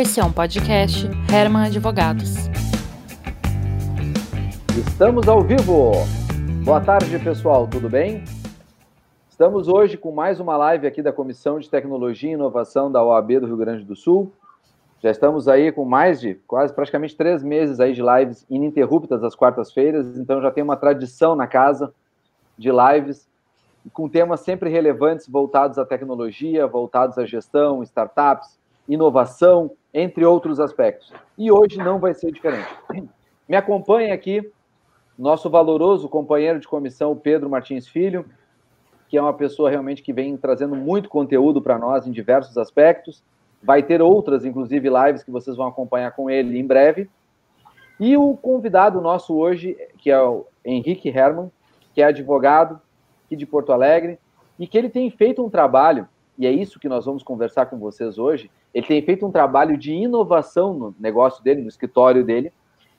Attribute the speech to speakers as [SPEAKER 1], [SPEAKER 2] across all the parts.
[SPEAKER 1] Esse é um podcast Herman Advogados.
[SPEAKER 2] Estamos ao vivo. Boa tarde, pessoal. Tudo bem? Estamos hoje com mais uma live aqui da Comissão de Tecnologia e Inovação da OAB do Rio Grande do Sul. Já estamos aí com mais de quase praticamente três meses aí de lives ininterruptas às quartas-feiras, então já tem uma tradição na casa de lives com temas sempre relevantes voltados à tecnologia, voltados à gestão, startups, inovação, entre outros aspectos. E hoje não vai ser diferente. Me acompanha aqui nosso valoroso companheiro de comissão, Pedro Martins Filho, que é uma pessoa realmente que vem trazendo muito conteúdo para nós em diversos aspectos. Vai ter outras, inclusive, lives que vocês vão acompanhar com ele em breve. E o convidado nosso hoje, que é o Henrique Herman, que é advogado, aqui de Porto Alegre, e que ele tem feito um trabalho, e é isso que nós vamos conversar com vocês hoje. Ele tem feito um trabalho de inovação no negócio dele, no escritório dele,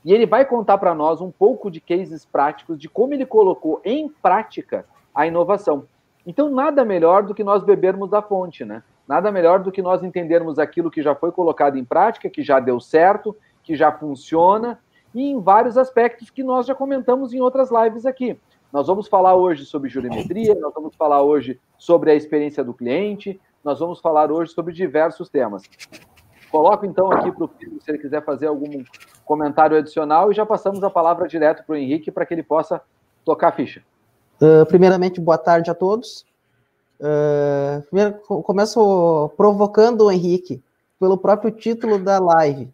[SPEAKER 2] e ele vai contar para nós um pouco de cases práticos de como ele colocou em prática a inovação. Então, nada melhor do que nós bebermos da fonte, né? Nada melhor do que nós entendermos aquilo que já foi colocado em prática, que já deu certo, que já funciona, e em vários aspectos que nós já comentamos em outras lives aqui. Nós vamos falar hoje sobre jurimetria, nós vamos falar hoje sobre a experiência do cliente, nós vamos falar hoje sobre diversos temas. Coloco então aqui para o Pedro, se ele quiser fazer algum comentário adicional, e já passamos a palavra direto para o Henrique para que ele possa tocar a ficha.
[SPEAKER 3] Uh, primeiramente, boa tarde a todos. Uh, primeiro, começo provocando o Henrique, pelo próprio título da live.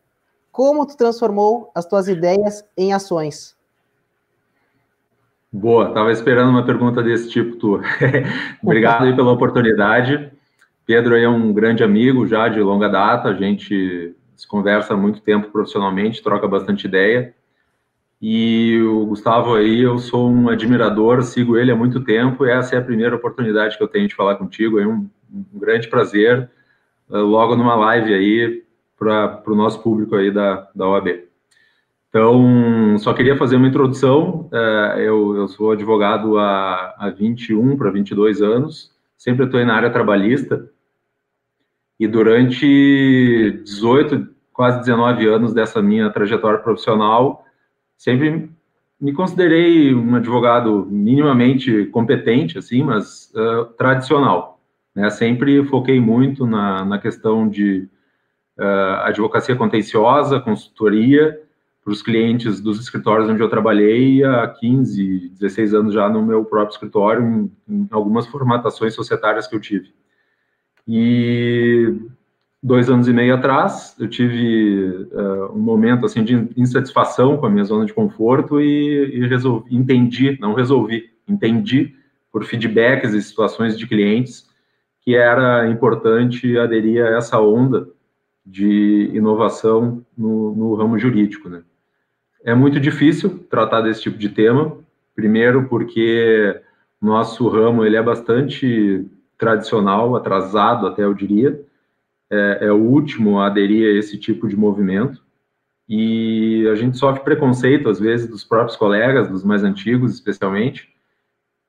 [SPEAKER 3] Como tu transformou as tuas ideias em ações?
[SPEAKER 4] Boa, estava esperando uma pergunta desse tipo, tu. Obrigado aí pela oportunidade. Pedro aí é um grande amigo já de longa data, a gente se conversa há muito tempo profissionalmente, troca bastante ideia. E o Gustavo aí, eu sou um admirador, sigo ele há muito tempo, e essa é a primeira oportunidade que eu tenho de falar contigo, é um, um grande prazer, eh, logo numa live aí, para o nosso público aí da, da OAB. Então, só queria fazer uma introdução. É, eu, eu sou advogado há, há 21 para 22 anos, sempre estou na área trabalhista. E durante 18, quase 19 anos dessa minha trajetória profissional, sempre me considerei um advogado minimamente competente, assim, mas uh, tradicional. Né? Sempre foquei muito na, na questão de uh, advocacia contenciosa, consultoria, para os clientes dos escritórios onde eu trabalhei há 15, 16 anos já no meu próprio escritório, em, em algumas formatações societárias que eu tive. E dois anos e meio atrás, eu tive uh, um momento assim de insatisfação com a minha zona de conforto e, e resolvi, entendi, não resolvi, entendi por feedbacks e situações de clientes que era importante aderir a essa onda de inovação no, no ramo jurídico, né? É muito difícil tratar desse tipo de tema, primeiro porque nosso ramo ele é bastante tradicional, atrasado até eu diria, é, é, o último a aderir a esse tipo de movimento. E a gente sofre preconceito às vezes dos próprios colegas, dos mais antigos especialmente.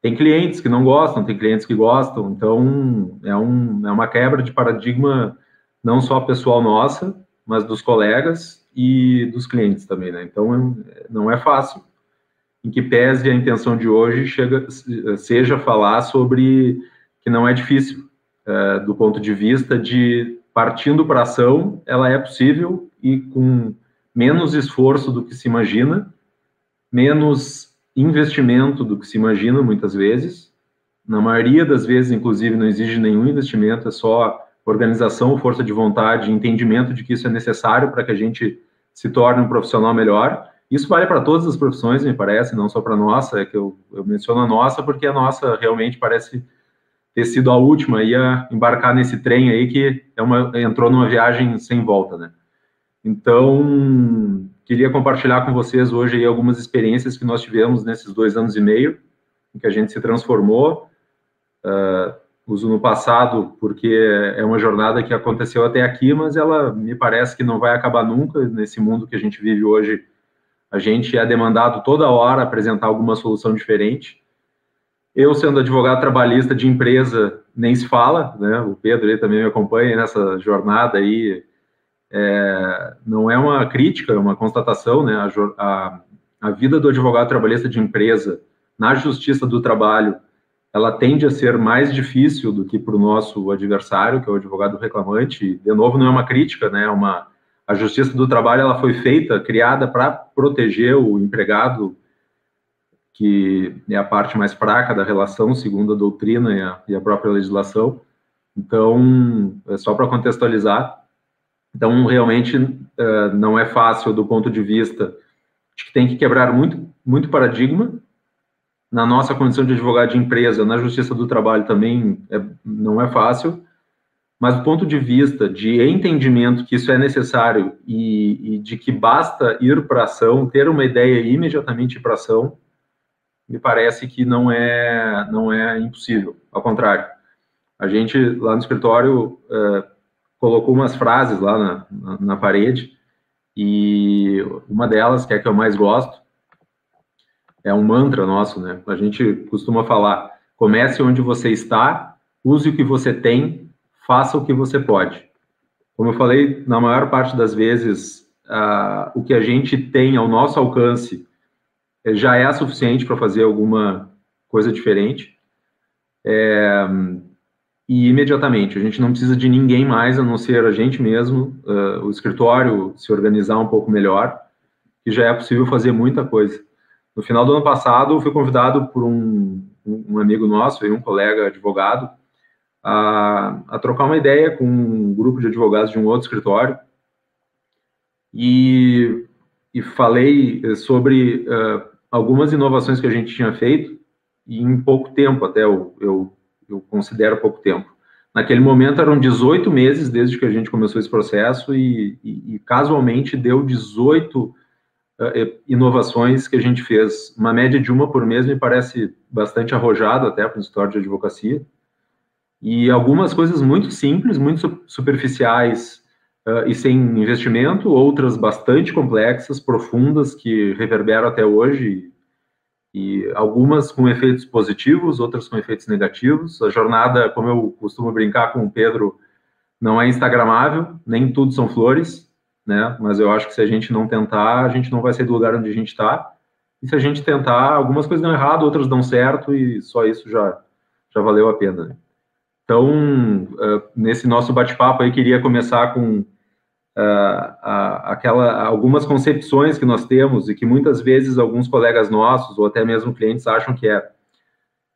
[SPEAKER 4] Tem clientes que não gostam, tem clientes que gostam, então é, um, é uma quebra de paradigma não só pessoal nossa, mas dos colegas e dos clientes também, né? Então não é fácil. Em que pese a intenção de hoje chega, seja falar sobre que não é difícil é, do ponto de vista de partindo para ação, ela é possível e com menos esforço do que se imagina, menos investimento do que se imagina muitas vezes. Na maioria das vezes, inclusive, não exige nenhum investimento, é só organização, força de vontade, entendimento de que isso é necessário para que a gente se torne um profissional melhor. Isso vale para todas as profissões, me parece, não só para a nossa, é que eu, eu menciono a nossa porque a nossa realmente parece ter sido a última a embarcar nesse trem aí que é uma, entrou numa viagem sem volta, né? Então, queria compartilhar com vocês hoje algumas experiências que nós tivemos nesses dois anos e meio, em que a gente se transformou. Uh, uso no passado porque é uma jornada que aconteceu até aqui, mas ela me parece que não vai acabar nunca nesse mundo que a gente vive hoje. A gente é demandado toda hora apresentar alguma solução diferente. Eu, sendo advogado trabalhista de empresa, nem se fala, né? O Pedro ele também me acompanha nessa jornada aí é, não é uma crítica, é uma constatação, né? A, a, a vida do advogado trabalhista de empresa na justiça do trabalho, ela tende a ser mais difícil do que para o nosso adversário, que é o advogado reclamante. De novo, não é uma crítica, né? É uma, a justiça do trabalho ela foi feita, criada para proteger o empregado, que é a parte mais fraca da relação, segundo a doutrina e a, e a própria legislação. Então, é só para contextualizar, então, realmente, uh, não é fácil do ponto de vista de que tem que quebrar muito, muito paradigma. Na nossa condição de advogado de empresa, na Justiça do Trabalho também é, não é fácil, mas do ponto de vista de entendimento que isso é necessário e, e de que basta ir para ação, ter uma ideia e imediatamente ir para ação, me parece que não é, não é impossível. Ao contrário, a gente lá no escritório uh, colocou umas frases lá na, na, na, parede, e uma delas, que é a que eu mais gosto, é um mantra nosso, né? A gente costuma falar: comece onde você está, use o que você tem, faça o que você pode. Como eu falei, na maior parte das vezes, uh, o que a gente tem ao nosso alcance já é suficiente para fazer alguma coisa diferente. É, e imediatamente. A gente não precisa de ninguém mais a não ser a gente mesmo, uh, o escritório se organizar um pouco melhor, que já é possível fazer muita coisa. No final do ano passado, fui convidado por um, um amigo nosso e um colega advogado a, a, trocar uma ideia com um grupo de advogados de um outro escritório e, e falei sobre uh, algumas inovações que a gente tinha feito e em pouco tempo até eu, eu eu considero pouco tempo. Naquele momento eram 18 meses desde que a gente começou esse processo e, e, e casualmente deu 18 uh, eh, inovações que a gente fez. Uma média de uma por mês me parece bastante arrojado até para o história de advocacia. E algumas coisas muito simples, muito superficiais uh, e sem investimento, outras bastante complexas, profundas, que reverberam até hoje e algumas com efeitos positivos, outras com efeitos negativos. A jornada, como eu costumo brincar com o Pedro, não é instagramável, nem tudo são flores, né? Mas eu acho que se a gente não tentar, a gente não vai sair do lugar onde a gente está. E se a gente tentar, algumas coisas dão errado, outras dão certo, e só isso já, já valeu a pena. Então, uh, nesse nosso bate-papo aí, queria começar com uh, aquela, algumas concepções que nós temos e que muitas vezes alguns colegas nossos ou até mesmo clientes acham que é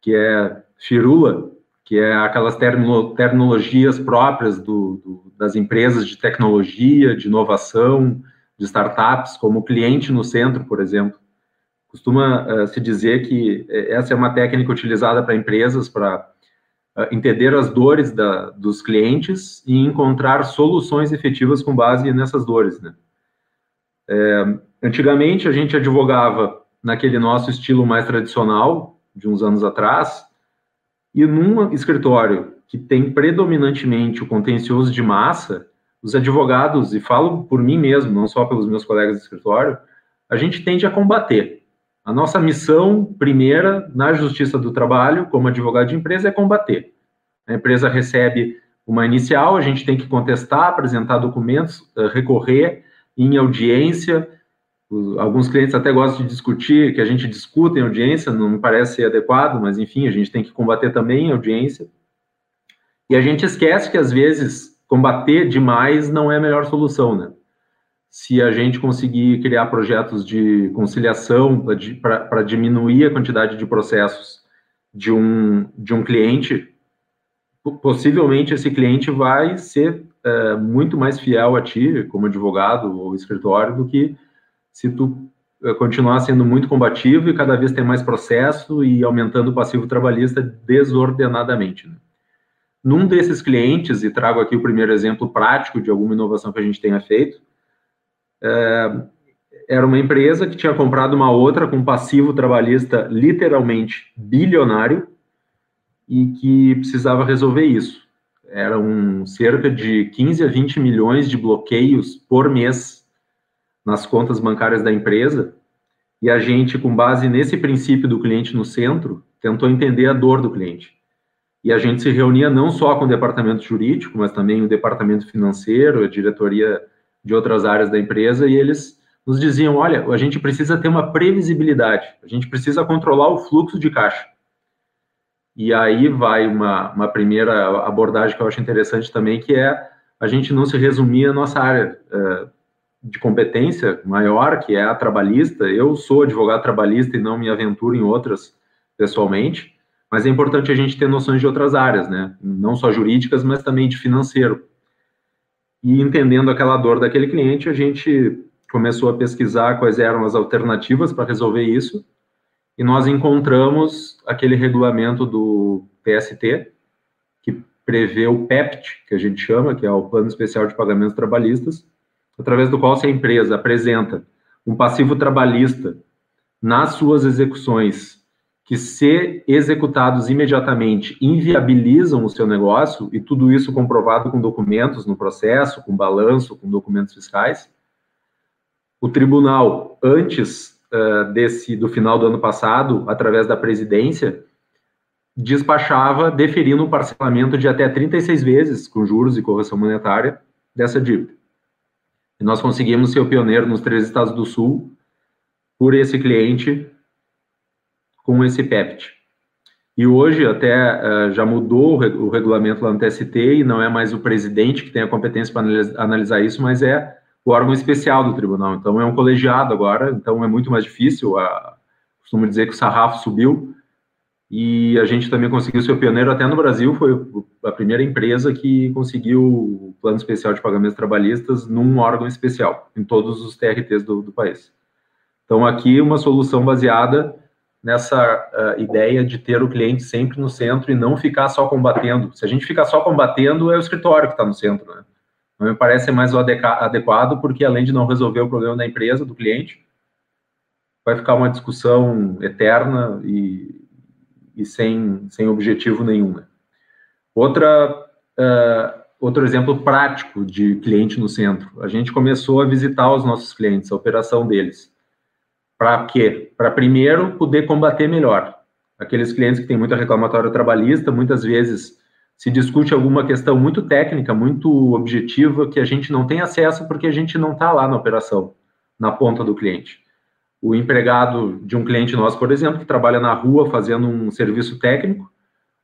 [SPEAKER 4] que é firula, que é aquelas termino, terminologias próprias do, do, das empresas de tecnologia, de inovação, de startups, como cliente no centro, por exemplo. Costuma uh, se dizer que eh, essa é uma técnica utilizada para empresas para entender as dores da, dos clientes e encontrar soluções efetivas com base nessas dores, né? É, antigamente a gente advogava naquele nosso estilo mais tradicional de uns anos atrás e num escritório que tem predominantemente o contencioso de massa, os advogados, e falo por mim mesmo, não só pelos meus colegas de escritório, a gente tende a combater a nossa missão primeira na Justiça do Trabalho, como advogado de empresa, é combater. A empresa recebe uma inicial, a gente tem que contestar, apresentar documentos, eh, recorrer em audiência. Alguns clientes até gostam de discutir, que a gente discuta em audiência, não me parece adequado, mas enfim, a gente tem que combater também em audiência. E a gente esquece que às vezes combater demais não é a melhor solução, né? se a gente conseguir criar projetos de conciliação para diminuir a quantidade de processos de um, de um cliente, possivelmente esse cliente vai ser é, muito mais fiel a ti, como advogado ou escritório, do que se tu é, continuar sendo muito combativo e cada vez ter mais processo e aumentando o passivo trabalhista desordenadamente. Né? Num desses clientes, e trago aqui o primeiro exemplo prático de alguma inovação que a gente tenha feito, é, era uma empresa que tinha comprado uma outra com passivo trabalhista literalmente bilionário e que precisava resolver isso. Eram cerca de 15 a 20 milhões de bloqueios por mês nas contas bancárias da empresa. E a gente, com base nesse princípio do cliente no centro, tentou entender a dor do cliente. E a gente se reunia não só com o departamento jurídico, mas também o departamento financeiro, a diretoria de outras áreas da empresa e eles nos diziam: olha, a gente precisa ter uma previsibilidade, a gente precisa controlar o fluxo de caixa. E aí vai uma, uma primeira abordagem que eu acho interessante também, que é a gente não se resumir à nossa área uh, de competência maior, que é a trabalhista. Eu sou advogado trabalhista e não me aventuro em outras pessoalmente, mas é importante a gente ter noções de outras áreas, né? Não só jurídicas, mas também de financeiro. E entendendo aquela dor daquele cliente, a gente começou a pesquisar quais eram as alternativas para resolver isso, e nós encontramos aquele regulamento do PST, que prevê o PEPT, que a gente chama, que é o Plano Especial de Pagamentos Trabalhistas, através do qual se a empresa apresenta um passivo trabalhista nas suas execuções que, se executados imediatamente, inviabilizam o seu negócio, e tudo isso comprovado com documentos no processo, com balanço, com documentos fiscais. O tribunal, antes uh, desse do final do ano passado, através da presidência, despachava deferindo um parcelamento de até 36 vezes, com juros e correção monetária, dessa dívida. E nós conseguimos ser o pioneiro nos três estados do Sul por esse cliente com esse PEPT. E hoje até uh, já mudou o, regulamento lá no TST e não é mais o presidente que tem a competência para analisar isso, mas é o órgão especial do tribunal. Então é um colegiado agora, então é muito mais difícil. A, costumo dizer que o sarrafo subiu e a gente também conseguiu ser pioneiro até no Brasil, foi a primeira empresa que conseguiu o plano especial de pagamentos trabalhistas num órgão especial, em todos os TRTs do, do país. Então, aqui uma solução baseada nessa uh, ideia de ter o cliente sempre no centro e não ficar só combatendo. Se a gente ficar só combatendo, é o escritório que está no centro, né? Não me parece mais o adequado, porque além de não resolver o problema da empresa, do cliente, vai ficar uma discussão eterna e e sem, sem objetivo nenhum. Né? Outra, uh, outro exemplo prático de cliente no centro. A gente começou a visitar os nossos clientes, a operação deles. Para quê? Para primeiro poder combater melhor. Aqueles clientes que têm muita reclamatória trabalhista, muitas vezes se discute alguma questão muito técnica, muito objetiva, que a gente não tem acesso porque a gente não está lá na operação, na ponta do cliente o empregado de um cliente nosso, por exemplo, que trabalha na rua fazendo um serviço técnico,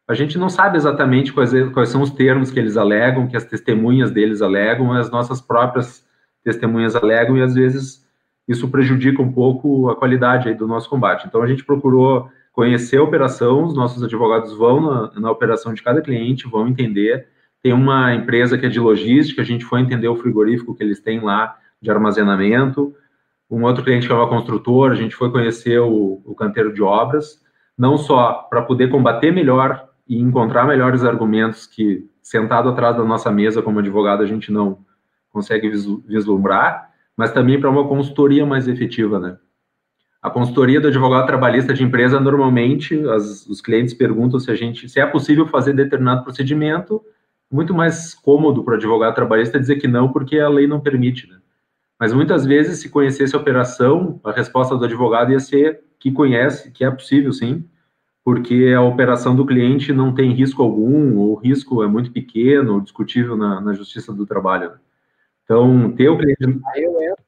[SPEAKER 4] a gente não sabe exatamente quais, quais são os termos que eles alegam, que as testemunhas deles alegam, as nossas próprias testemunhas alegam, e às vezes isso prejudica um pouco a qualidade do nosso combate. Então a gente procurou conhecer a operação, os nossos advogados vão na, na operação de cada cliente, vão entender. Tem uma empresa que é de logística, a gente foi entender o frigorífico que eles têm lá de armazenamento, um outro cliente que é uma construtora, a gente foi conhecer o, o canteiro de obras, não só para poder combater melhor e encontrar melhores argumentos que, sentado atrás da nossa mesa como advogado, a gente não consegue vislumbrar, mas também para uma consultoria mais efetiva, né? A consultoria do advogado trabalhista de empresa, normalmente, as, os clientes perguntam se a gente, se é possível fazer determinado procedimento, muito mais cômodo para o advogado trabalhista dizer que não, porque a lei não permite, né? Mas muitas vezes, se conhecesse a operação, a resposta do advogado ia ser que conhece, que é possível sim, porque a operação do cliente não tem risco algum, ou o risco é muito pequeno, ou discutível na, na justiça do trabalho. Então, ter o cliente. Aí eu
[SPEAKER 2] entro,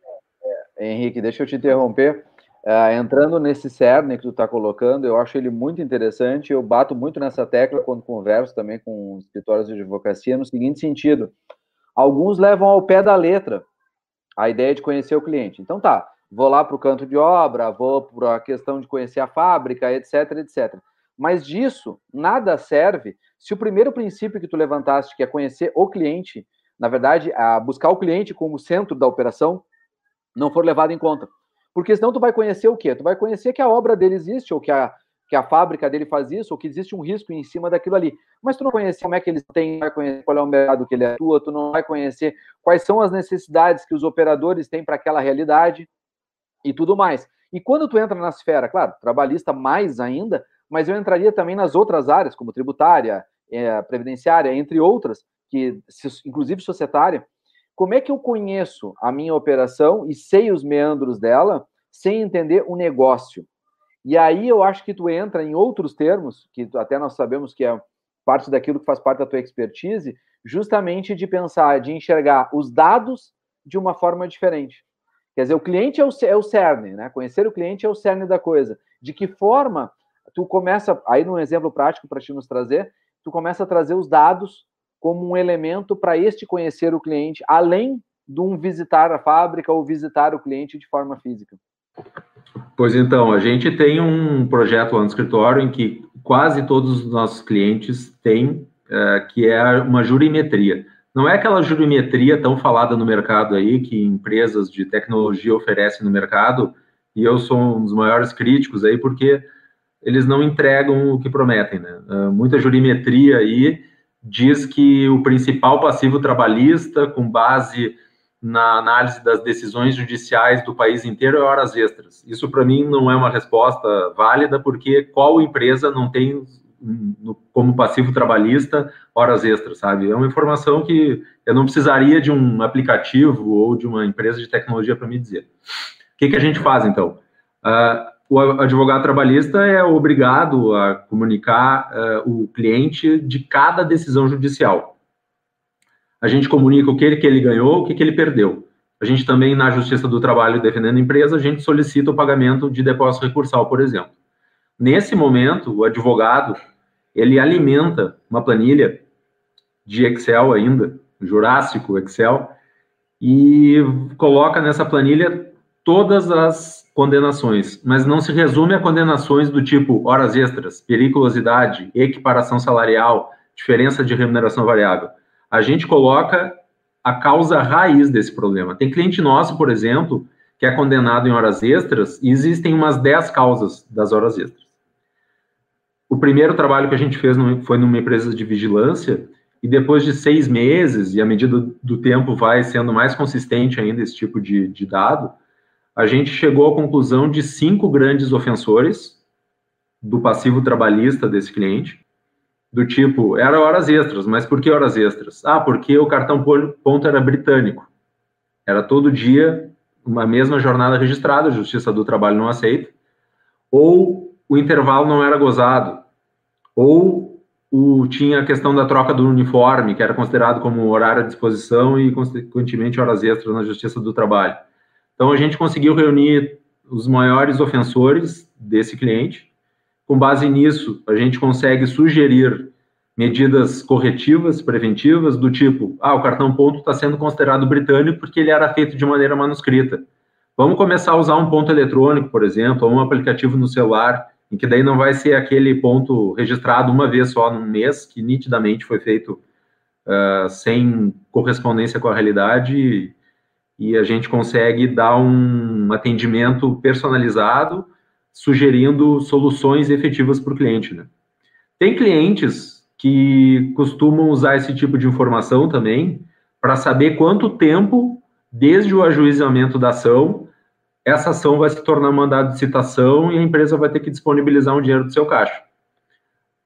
[SPEAKER 2] é, Henrique, deixa eu te interromper. Uh, entrando nesse cerne que tu está colocando, eu acho ele muito interessante. Eu bato muito nessa tecla quando converso também com escritórios de advocacia, no seguinte sentido: alguns levam ao pé da letra a ideia de conhecer o cliente. Então tá, vou lá para o canto de obra, vou para a questão de conhecer a fábrica, etc, etc. Mas disso nada serve se o primeiro princípio que tu levantaste, que é conhecer o cliente, na verdade, a buscar o cliente como centro da operação, não for levado em conta. Porque senão tu vai conhecer o quê? Tu vai conhecer que a obra dele existe, ou que a, que a fábrica dele faz isso, ou que existe um risco em cima daquilo ali. Mas tu não conhece como é que eles têm, vai conhecer qual é o mercado que ele atua, tu não vai conhecer quais são as necessidades que os operadores têm para aquela realidade e tudo mais. E quando tu entra na esfera, claro, trabalhista mais ainda, mas eu entraria também nas outras áreas, como tributária, é, previdenciária, entre outras, que inclusive societária, como é que eu conheço a minha operação e sei os meandros dela sem entender o negócio? E aí eu acho que tu entra em outros termos, que até nós sabemos que é parte daquilo que faz parte da tua expertise, justamente de pensar, de enxergar os dados de uma forma diferente. Quer dizer, o cliente é o, é o cerne, né? Conhecer o cliente é o cerne da coisa. De que forma tu começa, aí num exemplo prático para te nos trazer, tu começa a trazer os dados como um elemento para este conhecer o cliente, além de um visitar a fábrica ou visitar o cliente de forma física.
[SPEAKER 4] Pois então, a gente tem um projeto lá no escritório em que quase todos os nossos clientes têm, é, que é uma jurimetria. Não é aquela jurimetria tão falada no mercado aí, que empresas de tecnologia oferecem no mercado, e eu sou um dos maiores críticos aí, porque eles não entregam o que prometem, né? Uh, muita jurimetria aí diz que o principal passivo trabalhista, com base na análise das decisões judiciais do país inteiro, é horas extras. Isso, para mim, não é uma resposta válida, porque qual empresa não tem como passivo trabalhista horas extras, sabe? É uma informação que eu não precisaria de um aplicativo ou de uma empresa de tecnologia para me dizer. O que, que a gente faz, então? Uh, o advogado trabalhista é obrigado a comunicar uh, o cliente de cada decisão judicial. A gente comunica o que ele, que ele ganhou, o que, que ele perdeu. A gente também, na Justiça do Trabalho, defendendo a empresa, a gente solicita o pagamento de depósito recursal, por exemplo. Nesse momento, o advogado ele alimenta uma planilha de Excel ainda, Jurássico Excel, e coloca nessa planilha todas as condenações, mas não se resume a condenações do tipo horas extras, periculosidade, equiparação salarial, diferença de remuneração variável. A gente coloca a causa raiz desse problema. Tem cliente nosso, por exemplo, que é condenado em horas extras e existem umas 10 causas das horas extras. O primeiro trabalho que a gente fez foi numa empresa de vigilância, e depois de seis meses, e à medida do tempo vai sendo mais consistente ainda esse tipo de, de dado, a gente chegou à conclusão de cinco grandes ofensores do passivo trabalhista desse cliente, do tipo, era horas extras, mas por que horas extras? Ah, porque o cartão ponto era britânico. Era todo dia uma mesma jornada registrada, a Justiça do Trabalho não aceita. Ou o intervalo não era gozado, ou o, tinha a questão da troca do uniforme, que era considerado como horário à disposição e, consequentemente, horas extras na Justiça do Trabalho. Então, a gente conseguiu reunir os maiores ofensores desse cliente. Com base nisso, a gente consegue sugerir medidas corretivas, preventivas, do tipo: ah, o cartão ponto está sendo considerado britânico porque ele era feito de maneira manuscrita. Vamos começar a usar um ponto eletrônico, por exemplo, ou um aplicativo no celular em que daí não vai ser aquele ponto registrado uma vez só num mês, que nitidamente foi feito uh, sem correspondência com a realidade, e a gente consegue dar um atendimento personalizado, sugerindo soluções efetivas para o cliente. Né? Tem clientes que costumam usar esse tipo de informação também para saber quanto tempo, desde o ajuizamento da ação, essa ação vai se tornar mandado de citação e a empresa vai ter que disponibilizar um dinheiro do seu caixa.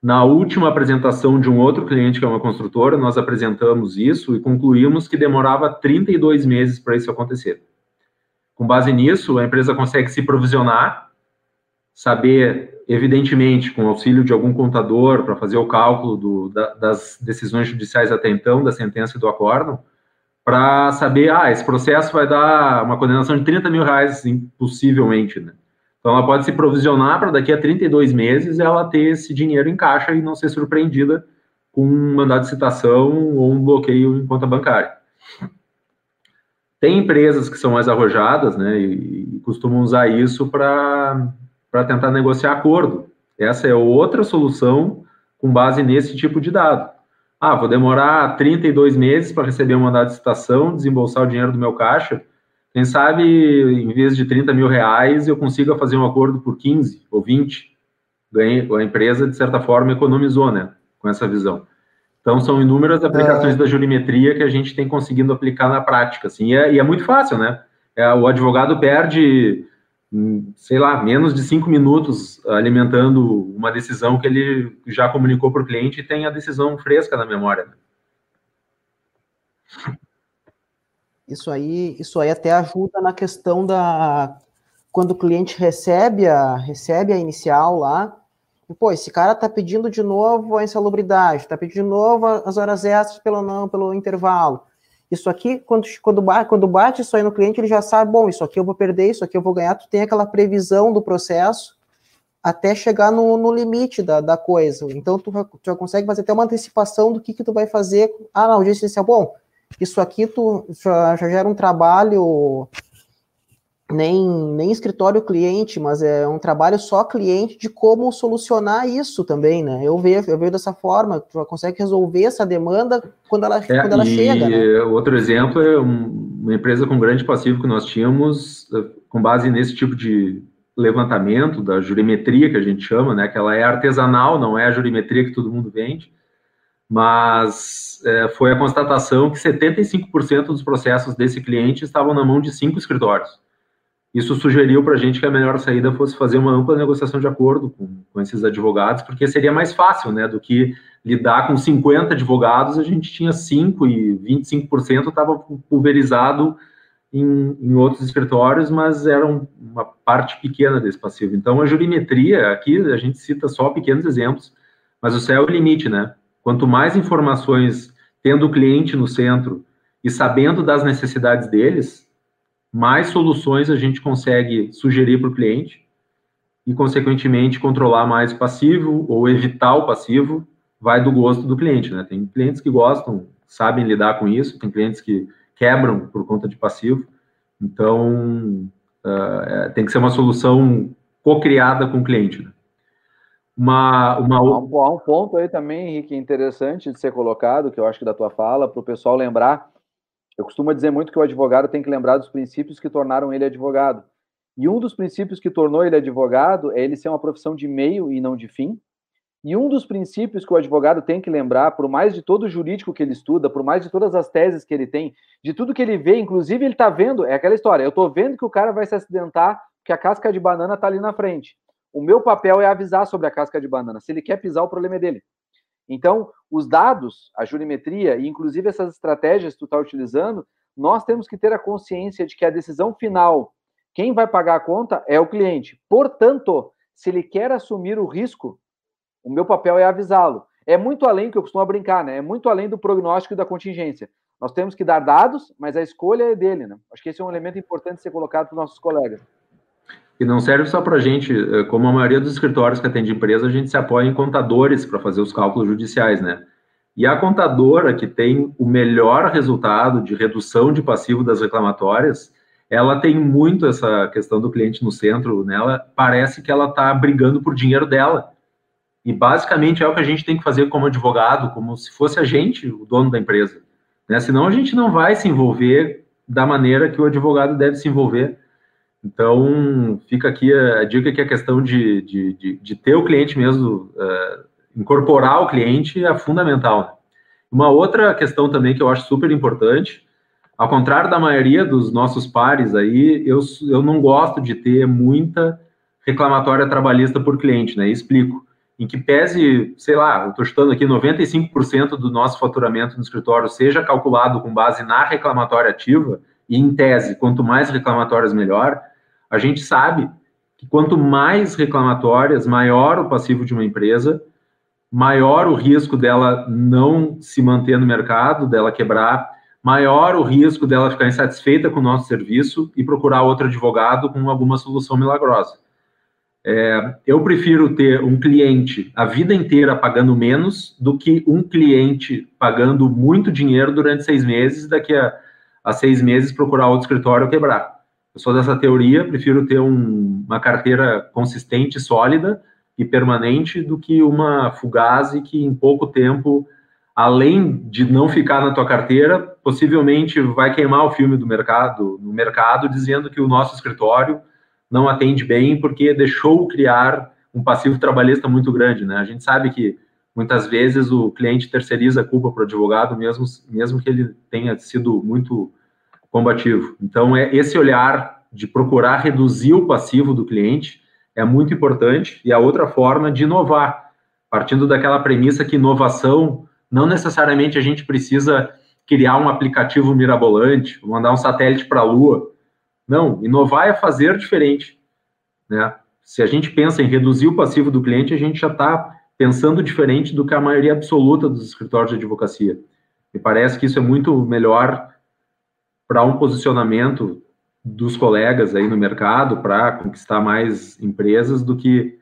[SPEAKER 4] Na última apresentação de um outro cliente, que é uma construtora, nós apresentamos isso e concluímos que demorava 32 meses para isso acontecer. Com base nisso, a empresa consegue se provisionar, saber, evidentemente, com auxílio de algum contador para fazer o cálculo do, da, das decisões judiciais até então, da sentença e do acórdão, para saber, ah, esse processo vai dar uma condenação de 30 mil reais, possivelmente, né? Então, ela pode se provisionar para daqui a 32 meses ela ter esse dinheiro em caixa e não ser surpreendida com um mandado de citação ou um bloqueio em conta bancária. Tem empresas que são mais arrojadas, né, e, costumam usar isso para tentar negociar acordo. Essa é outra solução com base nesse tipo de dado. Ah, vou demorar 32 meses para receber um mandado de citação, desembolsar o dinheiro do meu caixa. Quem sabe, em vez de 30 mil reais, eu consiga fazer um acordo por 15 ou 20. Ganhei, a empresa, de certa forma, economizou, né? Com essa visão. Então, são inúmeras aplicações é... da jurimetria que a gente tem conseguido aplicar na prática. Assim, e, é, e é muito fácil, né? É, o advogado perde sei lá, menos de cinco minutos alimentando uma decisão que ele já comunicou para o cliente e tem a decisão fresca na memória.
[SPEAKER 3] Isso aí, isso aí até ajuda na questão da quando o cliente recebe a recebe a inicial lá, pô, esse cara tá pedindo de novo a insalubridade, tá pedindo de novo as horas extras pelo não, pelo intervalo. Isso aqui, quando, quando, bate, quando bate isso aí no cliente, ele já sabe, bom, isso aqui eu vou perder, isso aqui eu vou ganhar. Tu tem aquela previsão do processo até chegar no, no limite da, da coisa. Então, tu, tu, já consegue fazer até uma antecipação do que, que tu vai fazer. Ah, dia essencial, bom, isso aqui tu já, já gera um trabalho nem, nem escritório cliente, mas é um trabalho só cliente de como solucionar isso também, né? Eu vejo, eu vejo dessa forma, tu consegue resolver essa demanda quando ela, é, quando ela chega. Né?
[SPEAKER 4] Outro exemplo é uma empresa com grande passivo que nós tínhamos, eh, com base nesse tipo de levantamento da jurimetria que a gente chama, né? Que ela é artesanal, não é a jurimetria que todo mundo vende, mas é, foi a constatação que 75% dos processos desse cliente estavam na mão de cinco escritórios. Isso sugeriu para a gente que a melhor saída fosse fazer uma ampla negociação de acordo com, com esses advogados, porque seria mais fácil, né, do que lidar com 50 advogados, a gente tinha 5 e 25% estava pulverizado em, em, outros escritórios, mas era uma parte pequena desse passivo. Então, a jurimetria, aqui a gente cita só pequenos exemplos, mas o céu é o limite, né? Quanto mais informações tendo o cliente no centro e sabendo das necessidades deles, mais soluções a gente consegue sugerir para o cliente e, consequentemente, controlar mais o passivo ou evitar o passivo, vai do gosto do cliente, né? Tem clientes que gostam, sabem lidar com isso, tem clientes que quebram por conta de passivo, então uh, tem que ser uma solução co-criada com o cliente, né?
[SPEAKER 2] Uma, uma... Há, um, há um ponto aí também, Henrique, interessante de ser colocado, que eu acho que da tua fala, para o pessoal lembrar, eu costumo dizer muito que o advogado tem que lembrar dos princípios que tornaram ele advogado. E um dos princípios que tornou ele advogado é ele ser uma profissão de meio e não de fim. E um dos princípios que o advogado tem que lembrar, por mais de todo o jurídico que ele estuda, por mais de todas as teses que ele tem, de tudo que ele vê, inclusive ele está vendo, é aquela história, eu estou vendo que o cara vai se acidentar, que a casca de banana está ali na frente. O meu papel é avisar sobre a casca de banana. Se ele quer pisar, o problema é dele. Então, os dados, a jurimetria e inclusive essas estratégias que tu está utilizando, nós temos que ter a consciência de que a decisão final, quem vai pagar a conta é o cliente. Portanto, se ele quer assumir o risco, o meu papel é avisá-lo. É muito além que eu costumo brincar, né? É muito além do prognóstico e da contingência. Nós temos que dar dados, mas a escolha é dele, né? Acho que esse é um elemento importante ser colocado para os nossos colegas.
[SPEAKER 4] E não serve só para a gente, eh, como a maioria dos escritórios que atende empresa, a gente se apoia em contadores para fazer os cálculos judiciais, né? E a contadora que tem o melhor resultado de redução de passivo das reclamatórias, ela tem muito essa questão do cliente no centro nela. Parece que ela está brigando por dinheiro dela. E basicamente é o que a gente tem que fazer como advogado, como se fosse a gente, o dono da empresa. Né? Senão a gente não vai se envolver da maneira que o advogado deve se envolver então, fica aqui a, a dica que a questão de, de, de, de ter o cliente mesmo, uh, incorporar o cliente é fundamental. Uma outra questão também que eu acho super importante, ao contrário da maioria dos nossos pares aí, eu, eu não gosto de ter muita reclamatória trabalhista por cliente, né? explico. Em que pese, sei lá, eu estou chutando aqui, 95% do nosso faturamento no escritório seja calculado com base na reclamatória ativa, e em tese, quanto mais reclamatórias, melhor, a gente sabe que quanto mais reclamatórias, maior o passivo de uma empresa, maior o risco dela não se manter no mercado, dela quebrar, maior o risco dela ficar insatisfeita com o nosso serviço e procurar outro advogado com alguma solução milagrosa. É, eu prefiro ter um cliente a vida inteira pagando menos do que um cliente pagando muito dinheiro durante seis meses, daqui a, a seis meses procurar outro escritório quebrar. Eu sou dessa teoria, prefiro ter um, uma carteira consistente, sólida e permanente do que uma fugaz que em pouco tempo, além de não ficar na tua carteira, possivelmente vai queimar o filme do mercado, no mercado, dizendo que o nosso escritório não atende bem porque deixou criar um passivo trabalhista muito grande, né? A gente sabe que muitas vezes o cliente terceiriza a culpa para o advogado, mesmo, mesmo que ele tenha sido muito combativo. Então, é esse olhar de procurar reduzir o passivo do cliente é muito importante e a outra forma de inovar, partindo daquela premissa que inovação não necessariamente a gente precisa criar um aplicativo mirabolante, mandar um satélite para a Lua. Não, inovar é fazer diferente, né? Se a gente pensa em reduzir o passivo do cliente, a gente já está pensando diferente do que a maioria absoluta dos escritórios de advocacia. Me parece que isso é muito melhor para um posicionamento dos colegas aí no mercado para conquistar mais empresas do que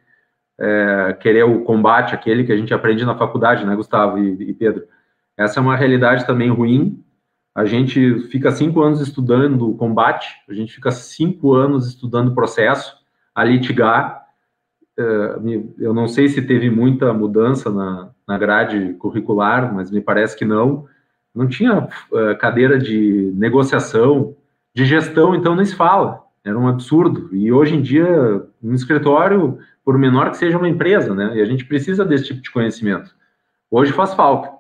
[SPEAKER 4] é, querer o combate, aquele que a gente aprende na faculdade, né, Gustavo e, e Pedro? Essa é uma realidade também ruim. A gente fica cinco anos estudando combate, a gente fica cinco anos estudando processo, a litigar. É, eu não sei se teve muita mudança na, na grade curricular, mas me parece que não. Não tinha é, cadeira de negociação, de gestão, então nem se fala. Era um absurdo. E hoje em dia, um escritório, por menor que seja uma empresa, né? E a gente precisa desse tipo de conhecimento. Hoje faz falta.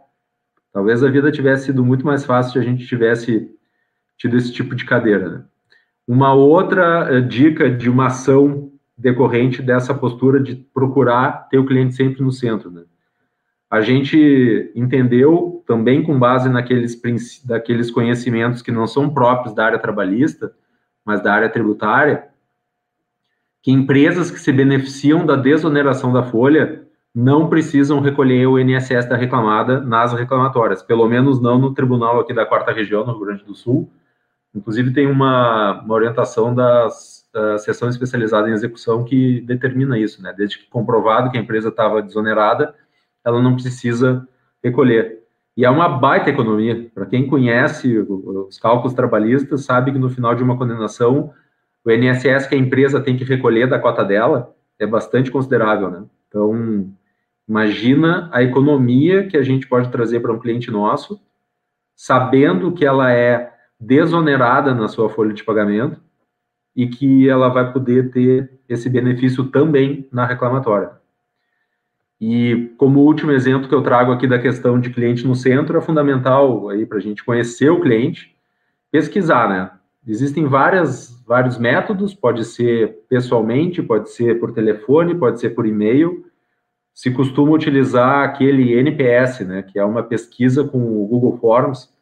[SPEAKER 4] Talvez a vida tivesse sido muito mais fácil se a gente tivesse tido esse tipo de cadeira. Né? Uma outra uh, dica de uma ação decorrente dessa postura de procurar ter o cliente sempre no centro. Né? A gente entendeu também com base naqueles, daqueles conhecimentos que não são próprios da área trabalhista, mas da área tributária, que empresas que se beneficiam da desoneração da folha não precisam recolher o INSS da reclamada nas reclamatórias, pelo menos não no tribunal aqui da quarta região, no Rio Grande do Sul. Inclusive tem uma, uma orientação das, da seção especializada em execução que determina isso, né? Desde que comprovado que a empresa estava desonerada, ela não precisa recolher. E é uma baita economia. Para quem conhece os cálculos trabalhistas, sabe que no final de uma condenação, o INSS que a empresa tem que recolher da cota dela é bastante considerável, né? Então, imagina a economia que a gente pode trazer para um cliente nosso, sabendo que ela é desonerada na sua folha de pagamento e que ela vai poder ter esse benefício também na reclamatória. E como último exemplo que eu trago aqui da questão de cliente no centro, é fundamental aí para a gente conhecer o cliente, pesquisar, né? Existem várias, vários métodos, pode ser pessoalmente, pode ser por telefone, pode ser por e-mail. Se costuma utilizar aquele NPS, né, que é uma pesquisa com o Google Forms,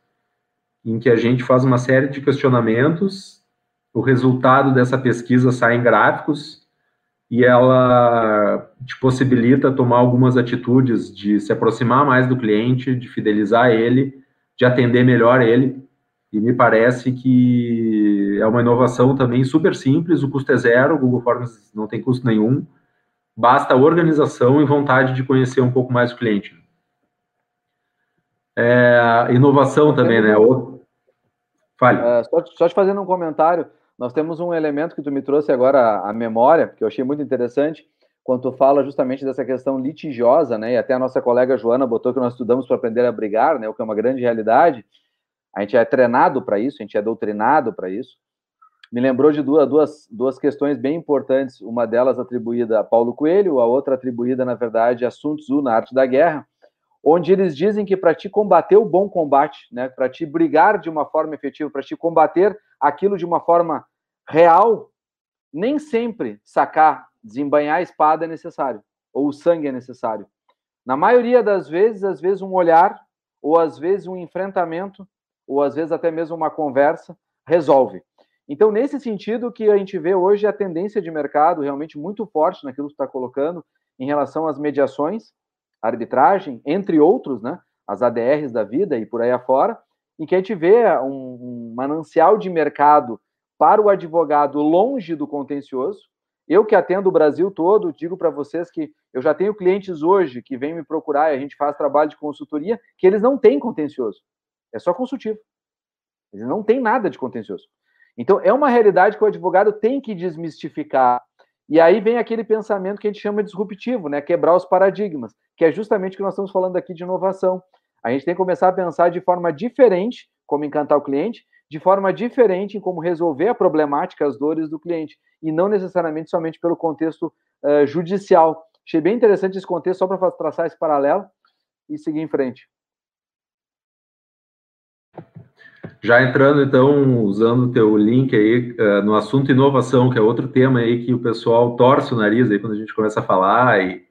[SPEAKER 4] em que a gente faz uma série de questionamentos, o resultado dessa pesquisa sai em gráficos, e ela te possibilita tomar algumas atitudes de se aproximar mais do cliente, de fidelizar ele, de atender melhor ele. E me parece que é uma inovação também super simples, o custo é zero, o Google Forms não tem custo nenhum, basta organização e vontade de conhecer um pouco mais o cliente. É, inovação também, né? Outro...
[SPEAKER 2] Fale. É, só, te fazendo um comentário, nós temos um elemento que tu me trouxe agora à memória, que eu achei muito interessante, quando fala justamente dessa questão litigiosa, né? E até a nossa colega Joana botou que nós estudamos para aprender a brigar, né? O que é uma grande realidade. A gente é treinado para isso, a gente é doutrinado para isso. Me lembrou de duas, duas, duas questões bem importantes, uma delas atribuída a Paulo Coelho, a outra atribuída, na verdade, a Sun Tzu na Arte da Guerra, onde eles dizem que para te combater o bom combate, né, para te brigar de uma forma efetiva, para te combater aquilo de uma forma real, nem sempre sacar, desembanhar a espada é necessário, ou o sangue é necessário. Na maioria das vezes, às vezes um olhar, ou às vezes um enfrentamento, ou às vezes até mesmo uma conversa, resolve. Então, nesse sentido que a gente vê hoje a tendência de mercado realmente muito forte naquilo que está colocando em relação às mediações, arbitragem, entre outros, né, as ADRs da vida e por aí afora, em que a gente vê um, um manancial de mercado para o advogado longe do contencioso. Eu que atendo o Brasil todo, digo para vocês que eu já tenho clientes hoje que vêm me procurar e a gente faz trabalho de consultoria, que eles não têm contencioso. É só consultivo. Eles não têm nada de contencioso. Então, é uma realidade que o advogado tem que desmistificar e aí vem aquele pensamento que a gente chama de disruptivo, né? Quebrar os paradigmas, que é justamente o que nós estamos falando aqui de inovação. A gente tem que começar a pensar de forma diferente como encantar o cliente, de forma diferente em como resolver a problemática, as dores do cliente, e não necessariamente somente pelo contexto uh, judicial. Achei bem interessante esse contexto, só para traçar esse paralelo e seguir em frente.
[SPEAKER 4] Já entrando, então, usando o teu link aí uh, no assunto inovação, que é outro tema aí que o pessoal torce o nariz aí quando a gente começa a falar e,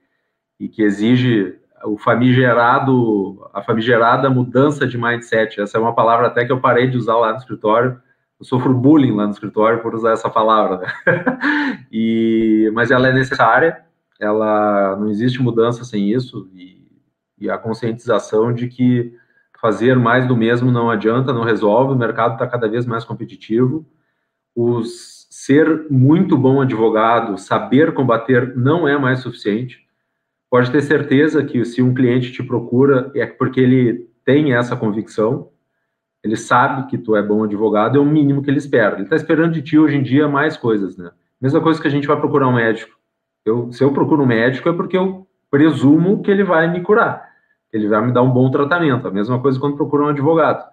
[SPEAKER 4] e que exige o famigerado, a famigerada mudança de mindset. Essa é uma palavra até que eu parei de usar lá no escritório. Eu sofro bullying lá no escritório por usar essa palavra, né? e, mas ela é necessária, ela não existe mudança sem isso, e, e a conscientização de que fazer mais do mesmo não adianta, não resolve, o mercado está cada vez mais competitivo. Os, ser muito bom advogado, saber combater, não é mais suficiente. Pode ter certeza que se um cliente te procura, é porque ele tem essa convicção, ele sabe que tu é bom advogado, é o mínimo que ele espera. Ele está esperando de ti hoje em dia mais coisas, né? Mesma coisa que a gente vai procurar um médico. Eu, se eu procuro um médico é porque eu presumo que ele vai me curar, ele vai me dar um bom tratamento. A mesma coisa quando procura um advogado.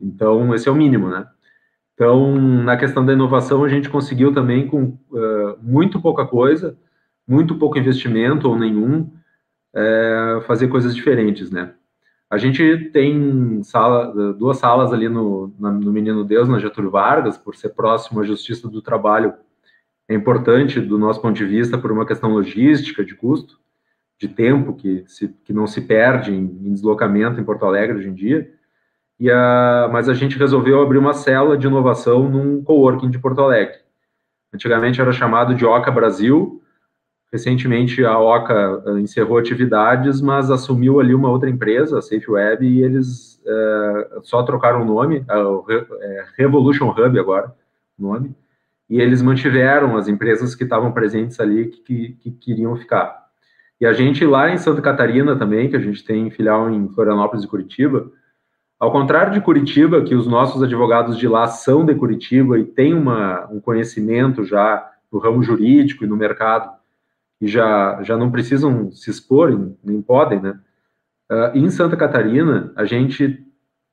[SPEAKER 4] Então, esse é o mínimo, né? Então, na questão da inovação, a gente conseguiu também, com uh, muito pouca coisa, muito pouco investimento ou nenhum, é, fazer coisas diferentes, né? A gente tem sala, duas salas ali no, no Menino Deus, na Getúlio Vargas, por ser próximo à Justiça do Trabalho, é importante do nosso ponto de vista por uma questão logística, de custo, de tempo que, se, que não se perde em, em, deslocamento em Porto Alegre hoje em dia. E a, mas a gente resolveu abrir uma célula de inovação num coworking de Porto Alegre. Antigamente era chamado de Oca Brasil. Recentemente a Oca eh, encerrou atividades, mas assumiu ali uma outra empresa, a SafeWeb, e eles é, só trocaram o nome, é, Revolution Hub agora, nome e eles mantiveram as empresas que estavam presentes ali que, que, que, queriam ficar. E a gente lá em Santa Catarina também, que a gente tem filial em Florianópolis e Curitiba, ao contrário de Curitiba, que os nossos advogados de lá são de Curitiba e têm uma, um conhecimento já no ramo jurídico e no mercado, e já, já não precisam se expor, nem podem, né? Uh, em Santa Catarina, a gente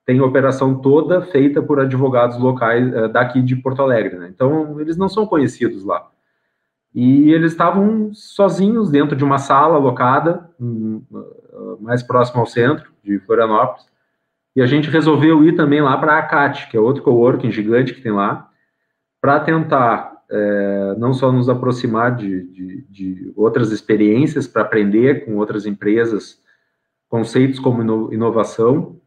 [SPEAKER 4] tem operação toda feita por advogados locais uh, daqui de Porto Alegre, né? Então, eles não são conhecidos lá. E eles estavam sozinhos dentro de uma sala alocada, um, uh, mais próximo ao centro de Florianópolis. E a gente resolveu ir também lá para a ACAT, que é outro coworking gigante que tem lá, para tentar é, não só nos aproximar de, de, de outras experiências, para aprender com outras empresas conceitos como inovação,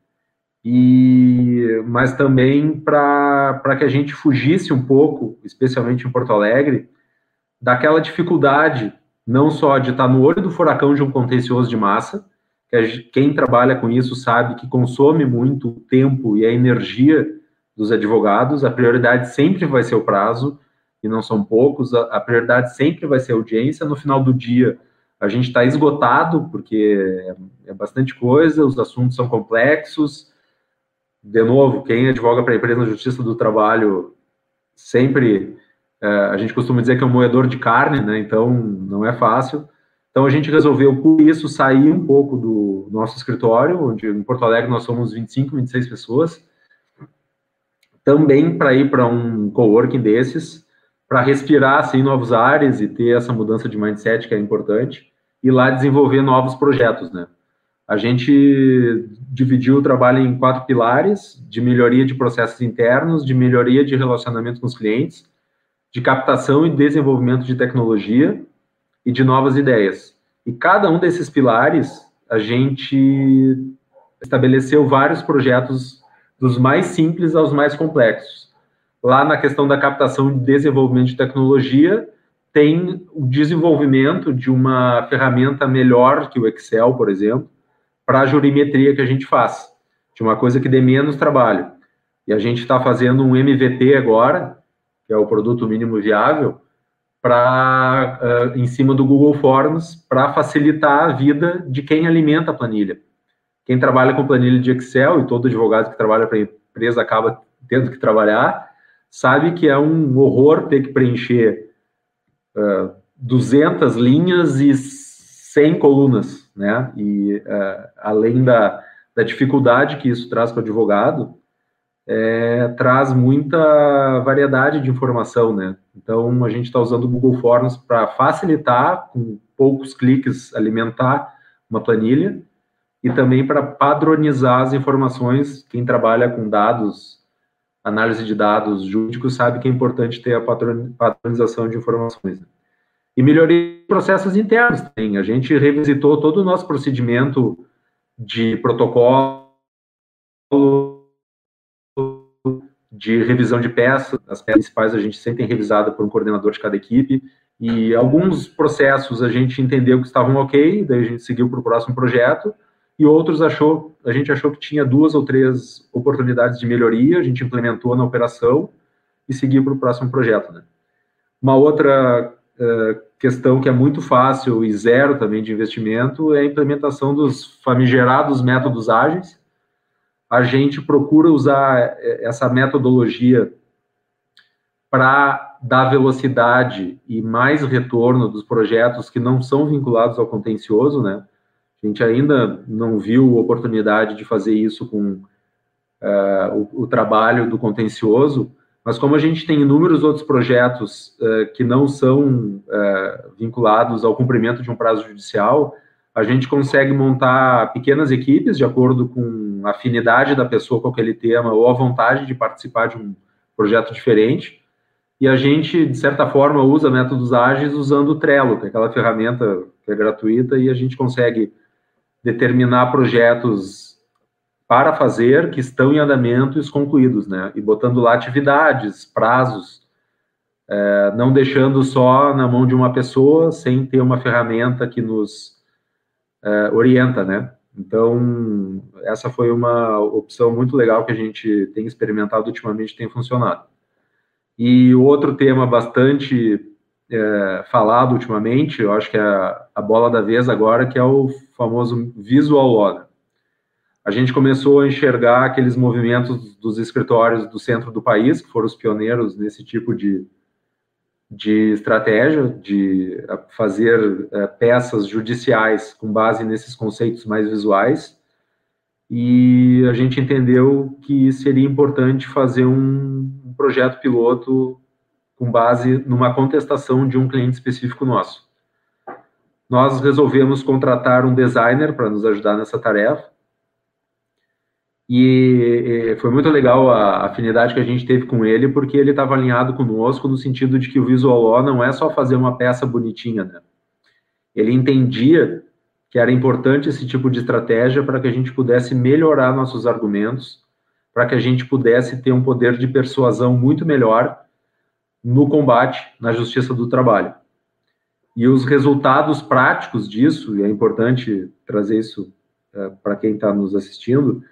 [SPEAKER 4] e mas também para que a gente fugisse um pouco, especialmente em Porto Alegre, daquela dificuldade não só de estar no olho do furacão de um contencioso de massa, que quem trabalha com isso sabe que consome muito o tempo e a energia dos advogados, a prioridade sempre vai ser o prazo, e não são poucos, a, a prioridade sempre vai ser audiência, no final do dia a gente está esgotado, porque é, é bastante coisa, os assuntos são complexos, de novo, quem advoga para a empresa na Justiça do Trabalho sempre é, a gente costuma dizer que é um moedor de carne, né? Então não é fácil. Então a gente resolveu por isso sair um pouco do nosso escritório, onde em Porto Alegre nós somos 25, 26 pessoas, também para ir para um coworking desses, para respirar assim novos ares e ter essa mudança de mindset que é importante e lá desenvolver novos projetos, né? A gente dividiu o trabalho em quatro pilares: de melhoria de processos internos, de melhoria de relacionamento com os clientes, de captação e desenvolvimento de tecnologia e de novas ideias. E cada um desses pilares, a gente estabeleceu vários projetos dos mais simples aos mais complexos. Lá na questão da captação e desenvolvimento de tecnologia, tem o desenvolvimento de uma ferramenta melhor que o Excel, por exemplo, para a jurimetria que a gente faz, de uma coisa que dê menos trabalho. E a gente está fazendo um MVP agora, que é o produto mínimo viável, para uh, em cima do Google Forms para facilitar a vida de quem alimenta a planilha. Quem trabalha com planilha de Excel e todo advogado que trabalha para a empresa acaba tendo que trabalhar, sabe que é um horror ter que preencher uh, 200 linhas e 100 colunas né? E uh, além da, da dificuldade que isso traz para o advogado, é, traz muita variedade de informação, né? Então a gente está usando o Google Forms para facilitar, com poucos cliques, alimentar uma planilha e também para padronizar as informações. Quem trabalha com dados, análise de dados jurídicos, sabe que é importante ter a padronização de informações. Né? E melhoria de processos internos também. A gente revisitou todo o nosso procedimento de protocolo, de revisão de peças. As peças principais a gente sempre tem revisada por um coordenador de cada equipe. E alguns processos a gente entendeu que estavam ok, daí a gente seguiu para o próximo projeto. E outros achou, a gente achou que tinha duas ou três oportunidades de melhoria, a gente implementou na operação e seguiu para o próximo projeto. Né? Uma outra uh, questão que é muito fácil e zero também de investimento é a implementação dos famigerados métodos ágeis. A gente procura usar essa metodologia para dar velocidade e mais retorno dos projetos que não são vinculados ao contencioso, né? A gente ainda não viu oportunidade de fazer isso com uh, o, o, trabalho do contencioso, mas como a gente tem inúmeros outros projetos uh, que não são uh, vinculados ao cumprimento de um prazo judicial, a gente consegue montar pequenas equipes de acordo com a afinidade da pessoa com aquele tema ou a vontade de participar de um projeto diferente. E a gente, de certa forma, usa métodos ágeis usando o Trello, que é aquela ferramenta que é gratuita, e a gente consegue determinar projetos para fazer que estão em andamento e os concluídos, né? E botando lá atividades, prazos, é, não deixando só na mão de uma pessoa sem ter uma ferramenta que nos é, orienta, né? Então, essa foi uma opção muito legal que a gente tem experimentado ultimamente, tem funcionado. E outro tema bastante é, falado ultimamente, eu acho que é a, bola da vez agora, que é o famoso visual law. A gente começou a enxergar aqueles movimentos dos escritórios do centro do país, que foram os pioneiros nesse tipo de, de estratégia, de fazer é, peças judiciais com base nesses conceitos mais visuais, e a gente entendeu que seria importante fazer um projeto piloto com base numa contestação de um cliente específico nosso. Nós resolvemos contratar um designer para nos ajudar nessa tarefa. E, foi muito legal a afinidade que a gente teve com ele, porque ele estava alinhado conosco no sentido de que o Visual Law não é só fazer uma peça bonitinha, né? Ele entendia que era importante esse tipo de estratégia para que a gente pudesse melhorar nossos argumentos, para que a gente pudesse ter um poder de persuasão muito melhor no combate na justiça do trabalho. E os resultados práticos disso, e é importante trazer isso é, para quem está nos assistindo,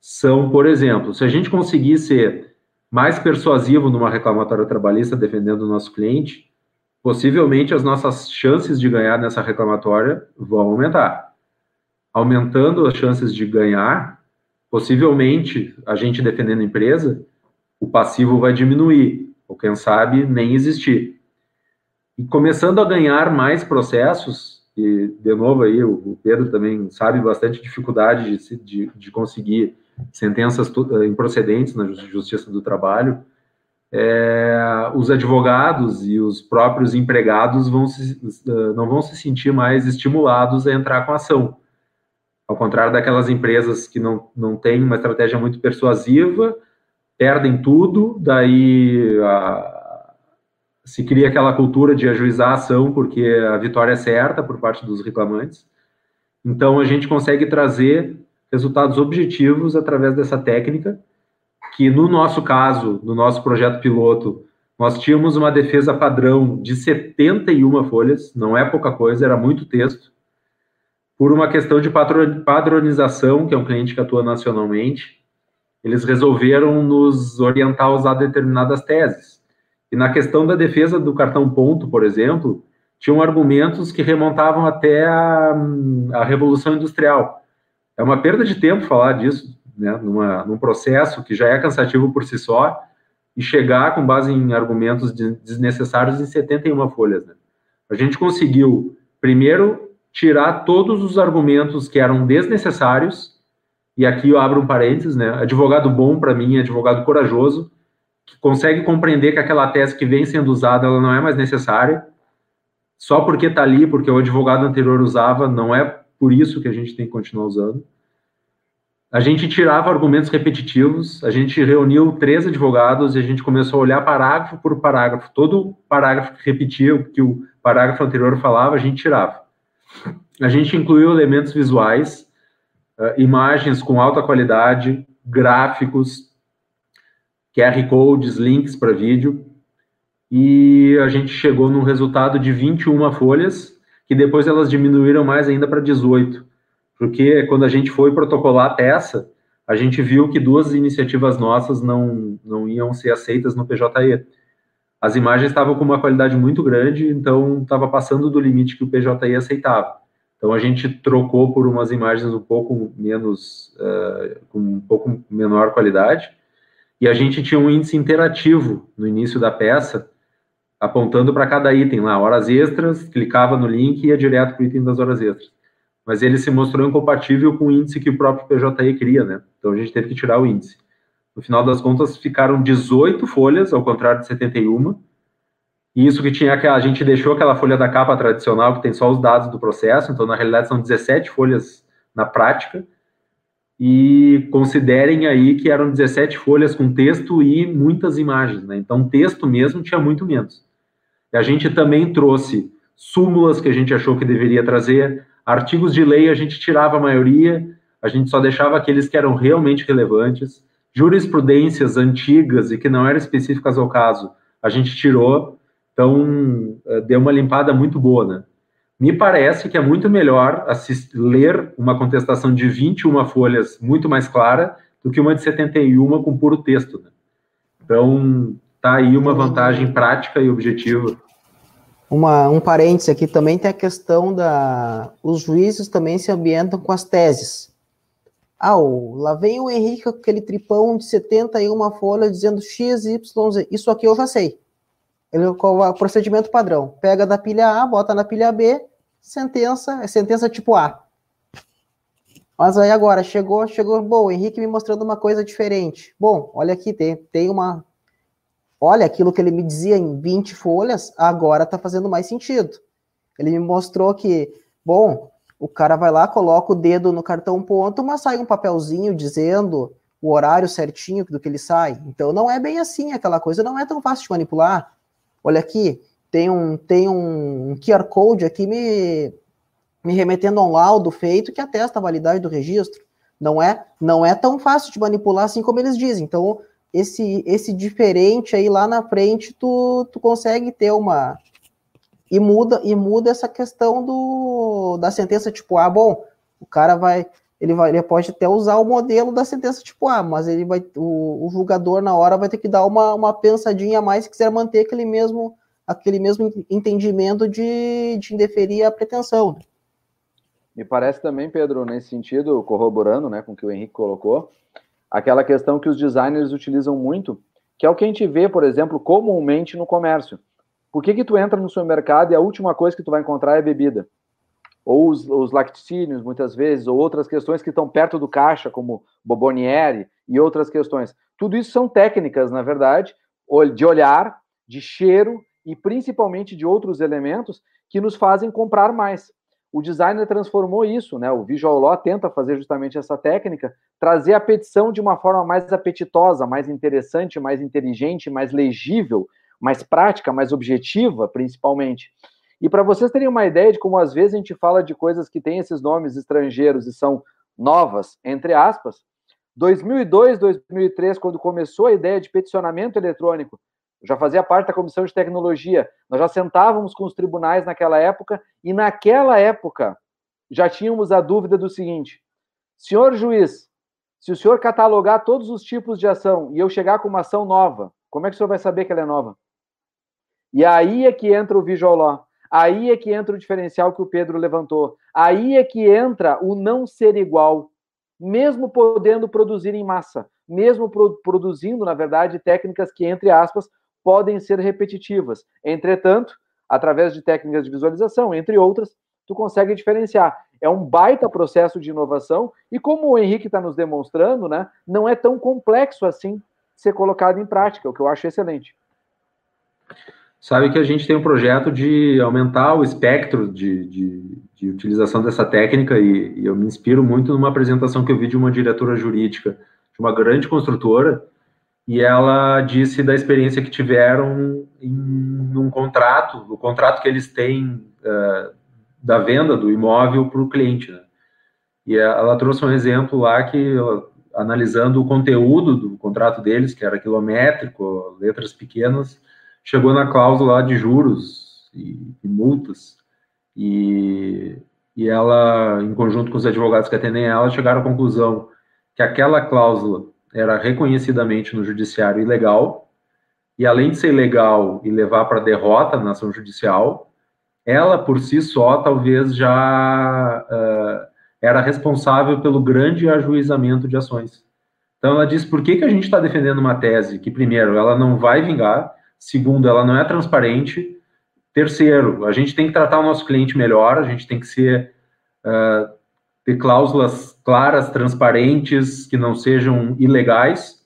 [SPEAKER 4] são, por exemplo, se a gente conseguir ser mais persuasivo numa reclamatória trabalhista defendendo o nosso cliente, possivelmente as nossas chances de ganhar nessa reclamatória vão aumentar. Aumentando as chances de ganhar, possivelmente a gente defendendo a empresa, o passivo vai diminuir ou quem sabe nem existir. E começando a ganhar mais processos, e de novo aí o Pedro também sabe bastante dificuldade de, de, de conseguir sentenças eh, improcedentes na Justiça do Trabalho, é, os advogados e os próprios empregados vão se, eh, não vão se sentir mais estimulados a entrar com ação. Ao contrário daquelas empresas que não, não têm uma estratégia muito persuasiva, perdem tudo, daí a, se cria aquela cultura de ajuizar a ação porque a vitória é certa por parte dos reclamantes. Então a gente consegue trazer resultados objetivos através dessa técnica, que no nosso caso, no nosso projeto piloto, nós tínhamos uma defesa padrão de 71 folhas, não é pouca coisa, era muito texto, por uma questão de padronização, que é um cliente que atua nacionalmente, eles resolveram nos orientar a usar determinadas teses. E na questão da defesa do cartão ponto, por exemplo, tinham argumentos que remontavam até a, a Revolução Industrial. É uma perda de tempo falar disso, né, numa, num processo que já é cansativo por si só, e chegar com base em argumentos desnecessários em 71 folhas. Né? A gente conseguiu, primeiro, tirar todos os argumentos que eram desnecessários e aqui eu abro um parênteses, né? Advogado bom, para mim, é advogado corajoso, que consegue compreender que aquela tese que vem sendo usada, ela não é mais necessária, só porque está ali, porque o advogado anterior usava, não é por isso que a gente tem que continuar usando. A gente tirava argumentos repetitivos, a gente reuniu três advogados e a gente começou a olhar parágrafo por parágrafo. Todo parágrafo que repetia o que o parágrafo anterior falava, a gente tirava. A gente incluiu elementos visuais, uh, imagens com alta qualidade, gráficos, QR codes, links para vídeo, e a gente chegou num resultado de 21 folhas, que depois elas diminuíram mais ainda para 18. porque quando a gente foi protocolar a peça, a gente viu que duas iniciativas nossas não, não iam ser aceitas no PJE. As imagens estavam com uma qualidade muito grande, então estava passando do limite que o PJE aceitava. Então a gente trocou por umas imagens um pouco menos, uh, com um pouco menor qualidade, e a gente tinha um índice interativo no início da peça, apontando para cada item lá, horas extras, clicava no link e ia direto para o item das horas extras. Mas ele se mostrou incompatível com o índice que o próprio PJE cria, né? Então a gente teve que tirar o índice. No final das contas, ficaram 18 folhas, ao contrário de 71. E isso que tinha aquela, a gente deixou aquela folha da capa tradicional, que tem só os dados do processo, então na realidade são 17 folhas na prática. E considerem aí que eram 17 folhas com texto e muitas imagens, né? Então texto mesmo tinha muito menos. E a gente também trouxe súmulas que a gente achou que deveria trazer, artigos de lei a gente tirava a maioria, a gente só deixava aqueles que eram realmente relevantes, jurisprudências antigas e que não eram específicas ao caso, a gente tirou, então eh, deu uma limpada muito boa, né? Me parece que é muito melhor assistir, ler uma contestação de 21 folhas muito mais clara do que uma de 71 com puro texto. Né? Então, tá aí uma vantagem prática e objetiva
[SPEAKER 3] uma, um parêntese aqui também tem a questão da. Os juízes também se ambientam com as teses. Ah, lá vem o Henrique com aquele tripão de 71 folhas dizendo X, Y, Z. Isso aqui eu já sei. Ele, qual é o procedimento padrão? Pega da pilha A, bota na pilha B, sentença, é sentença tipo A. Mas aí agora, chegou, chegou, bom, o Henrique me mostrando uma coisa diferente. Bom, olha aqui, tem, tem uma olha, aquilo que ele me dizia em 20 folhas, agora está fazendo mais sentido. Ele me mostrou que, bom, o cara vai lá, coloca o dedo no cartão ponto, mas sai um papelzinho dizendo o horário certinho do que ele sai. Então não é bem assim, aquela coisa não é tão fácil de manipular. Olha aqui, tem um, tem um QR Code aqui me, me remetendo a um laudo feito que atesta a validade do registro. Não é, não é tão fácil de manipular assim como eles dizem. Então, esse esse diferente aí lá na frente tu, tu consegue ter uma e muda e muda essa questão do da sentença tipo A, bom, o cara vai ele vai ele pode até usar o modelo da sentença tipo A, mas ele vai o, o julgador na hora vai ter que dar uma, uma pensadinha a mais se quiser manter aquele mesmo aquele mesmo entendimento de, de indeferir a pretensão. Né?
[SPEAKER 2] Me parece também, Pedro, nesse sentido, corroborando né, com o que o Henrique colocou, aquela questão que os designers utilizam muito, que é o que a gente vê, por exemplo, comumente no comércio. Por que, que tu entra no supermercado e a última coisa que tu vai encontrar é bebida? Ou os, os laticínios, muitas vezes, ou outras questões que estão perto do caixa, como Bobonieri e outras questões. Tudo isso são técnicas, na verdade, de olhar, de cheiro e principalmente de outros elementos que nos fazem comprar mais o designer transformou isso, né? O Visual Law tenta fazer justamente essa técnica, trazer a petição de uma forma mais apetitosa, mais interessante, mais inteligente, mais legível, mais prática, mais objetiva, principalmente. E para vocês terem uma ideia de como às vezes a gente fala de coisas que têm esses nomes estrangeiros e são novas, entre aspas, 2002, 2003, quando começou a ideia de peticionamento eletrônico, já fazia parte da comissão de tecnologia. Nós já sentávamos com os tribunais naquela época e naquela época já tínhamos a dúvida do seguinte: senhor juiz, se o senhor catalogar todos os tipos de ação e eu chegar com uma ação nova, como é que o senhor vai saber que ela é nova? E aí é que entra o visual law. Aí é que entra o diferencial que o Pedro levantou. Aí é que entra o não ser igual, mesmo podendo produzir em massa, mesmo pro, produzindo, na verdade, técnicas que, entre aspas, podem ser repetitivas. Entretanto, através de técnicas de visualização, entre outras, tu consegue diferenciar. É um baita processo de inovação e como o Henrique está nos demonstrando, né, não é tão complexo assim ser colocado em prática, o que eu acho excelente.
[SPEAKER 4] Sabe que a gente tem um projeto de aumentar o espectro de, de, de utilização dessa técnica e, e eu me inspiro muito numa apresentação que eu vi de uma diretora jurídica de uma grande construtora e ela disse da experiência que tiveram em um contrato, o contrato que eles têm uh, da venda do imóvel para o cliente. Né? E ela trouxe um exemplo lá que, analisando o conteúdo do contrato deles, que era quilométrico, letras pequenas, chegou na cláusula de juros e, e multas, e e ela, em conjunto com os advogados que atendem ela, chegaram à conclusão que aquela cláusula era reconhecidamente no judiciário ilegal, e além de ser ilegal e levar para derrota na ação judicial, ela por si só talvez já uh, era responsável pelo grande ajuizamento de ações. Então ela diz por que, que a gente está defendendo uma tese que, primeiro, ela não vai vingar, segundo, ela não é transparente, terceiro, a gente tem que tratar o nosso cliente melhor, a gente tem que ser uh, ter cláusulas claras, transparentes, que não sejam ilegais.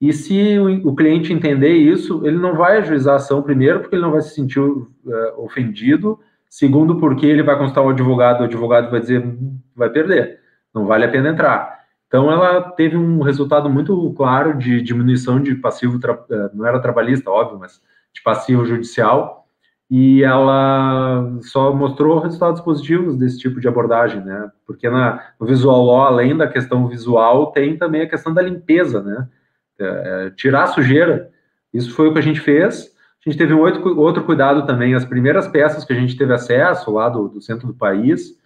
[SPEAKER 4] E se o, o, cliente entender isso, ele não vai ajuizar a ação, primeiro, porque ele não vai se sentir uh, ofendido, segundo, porque ele vai consultar o advogado, o advogado vai dizer, vai perder, não vale a pena entrar. Então, ela teve um resultado muito claro de diminuição de passivo, não era trabalhista, óbvio, mas de passivo judicial, e ela só mostrou resultados positivos desse tipo de abordagem, né? Porque na, no Visual Law, além da questão visual, tem também a questão da limpeza, né? É tirar a sujeira. Isso foi o que a gente fez. A gente teve um outro, outro cuidado também. As primeiras peças que a gente teve acesso lá do, do centro do país,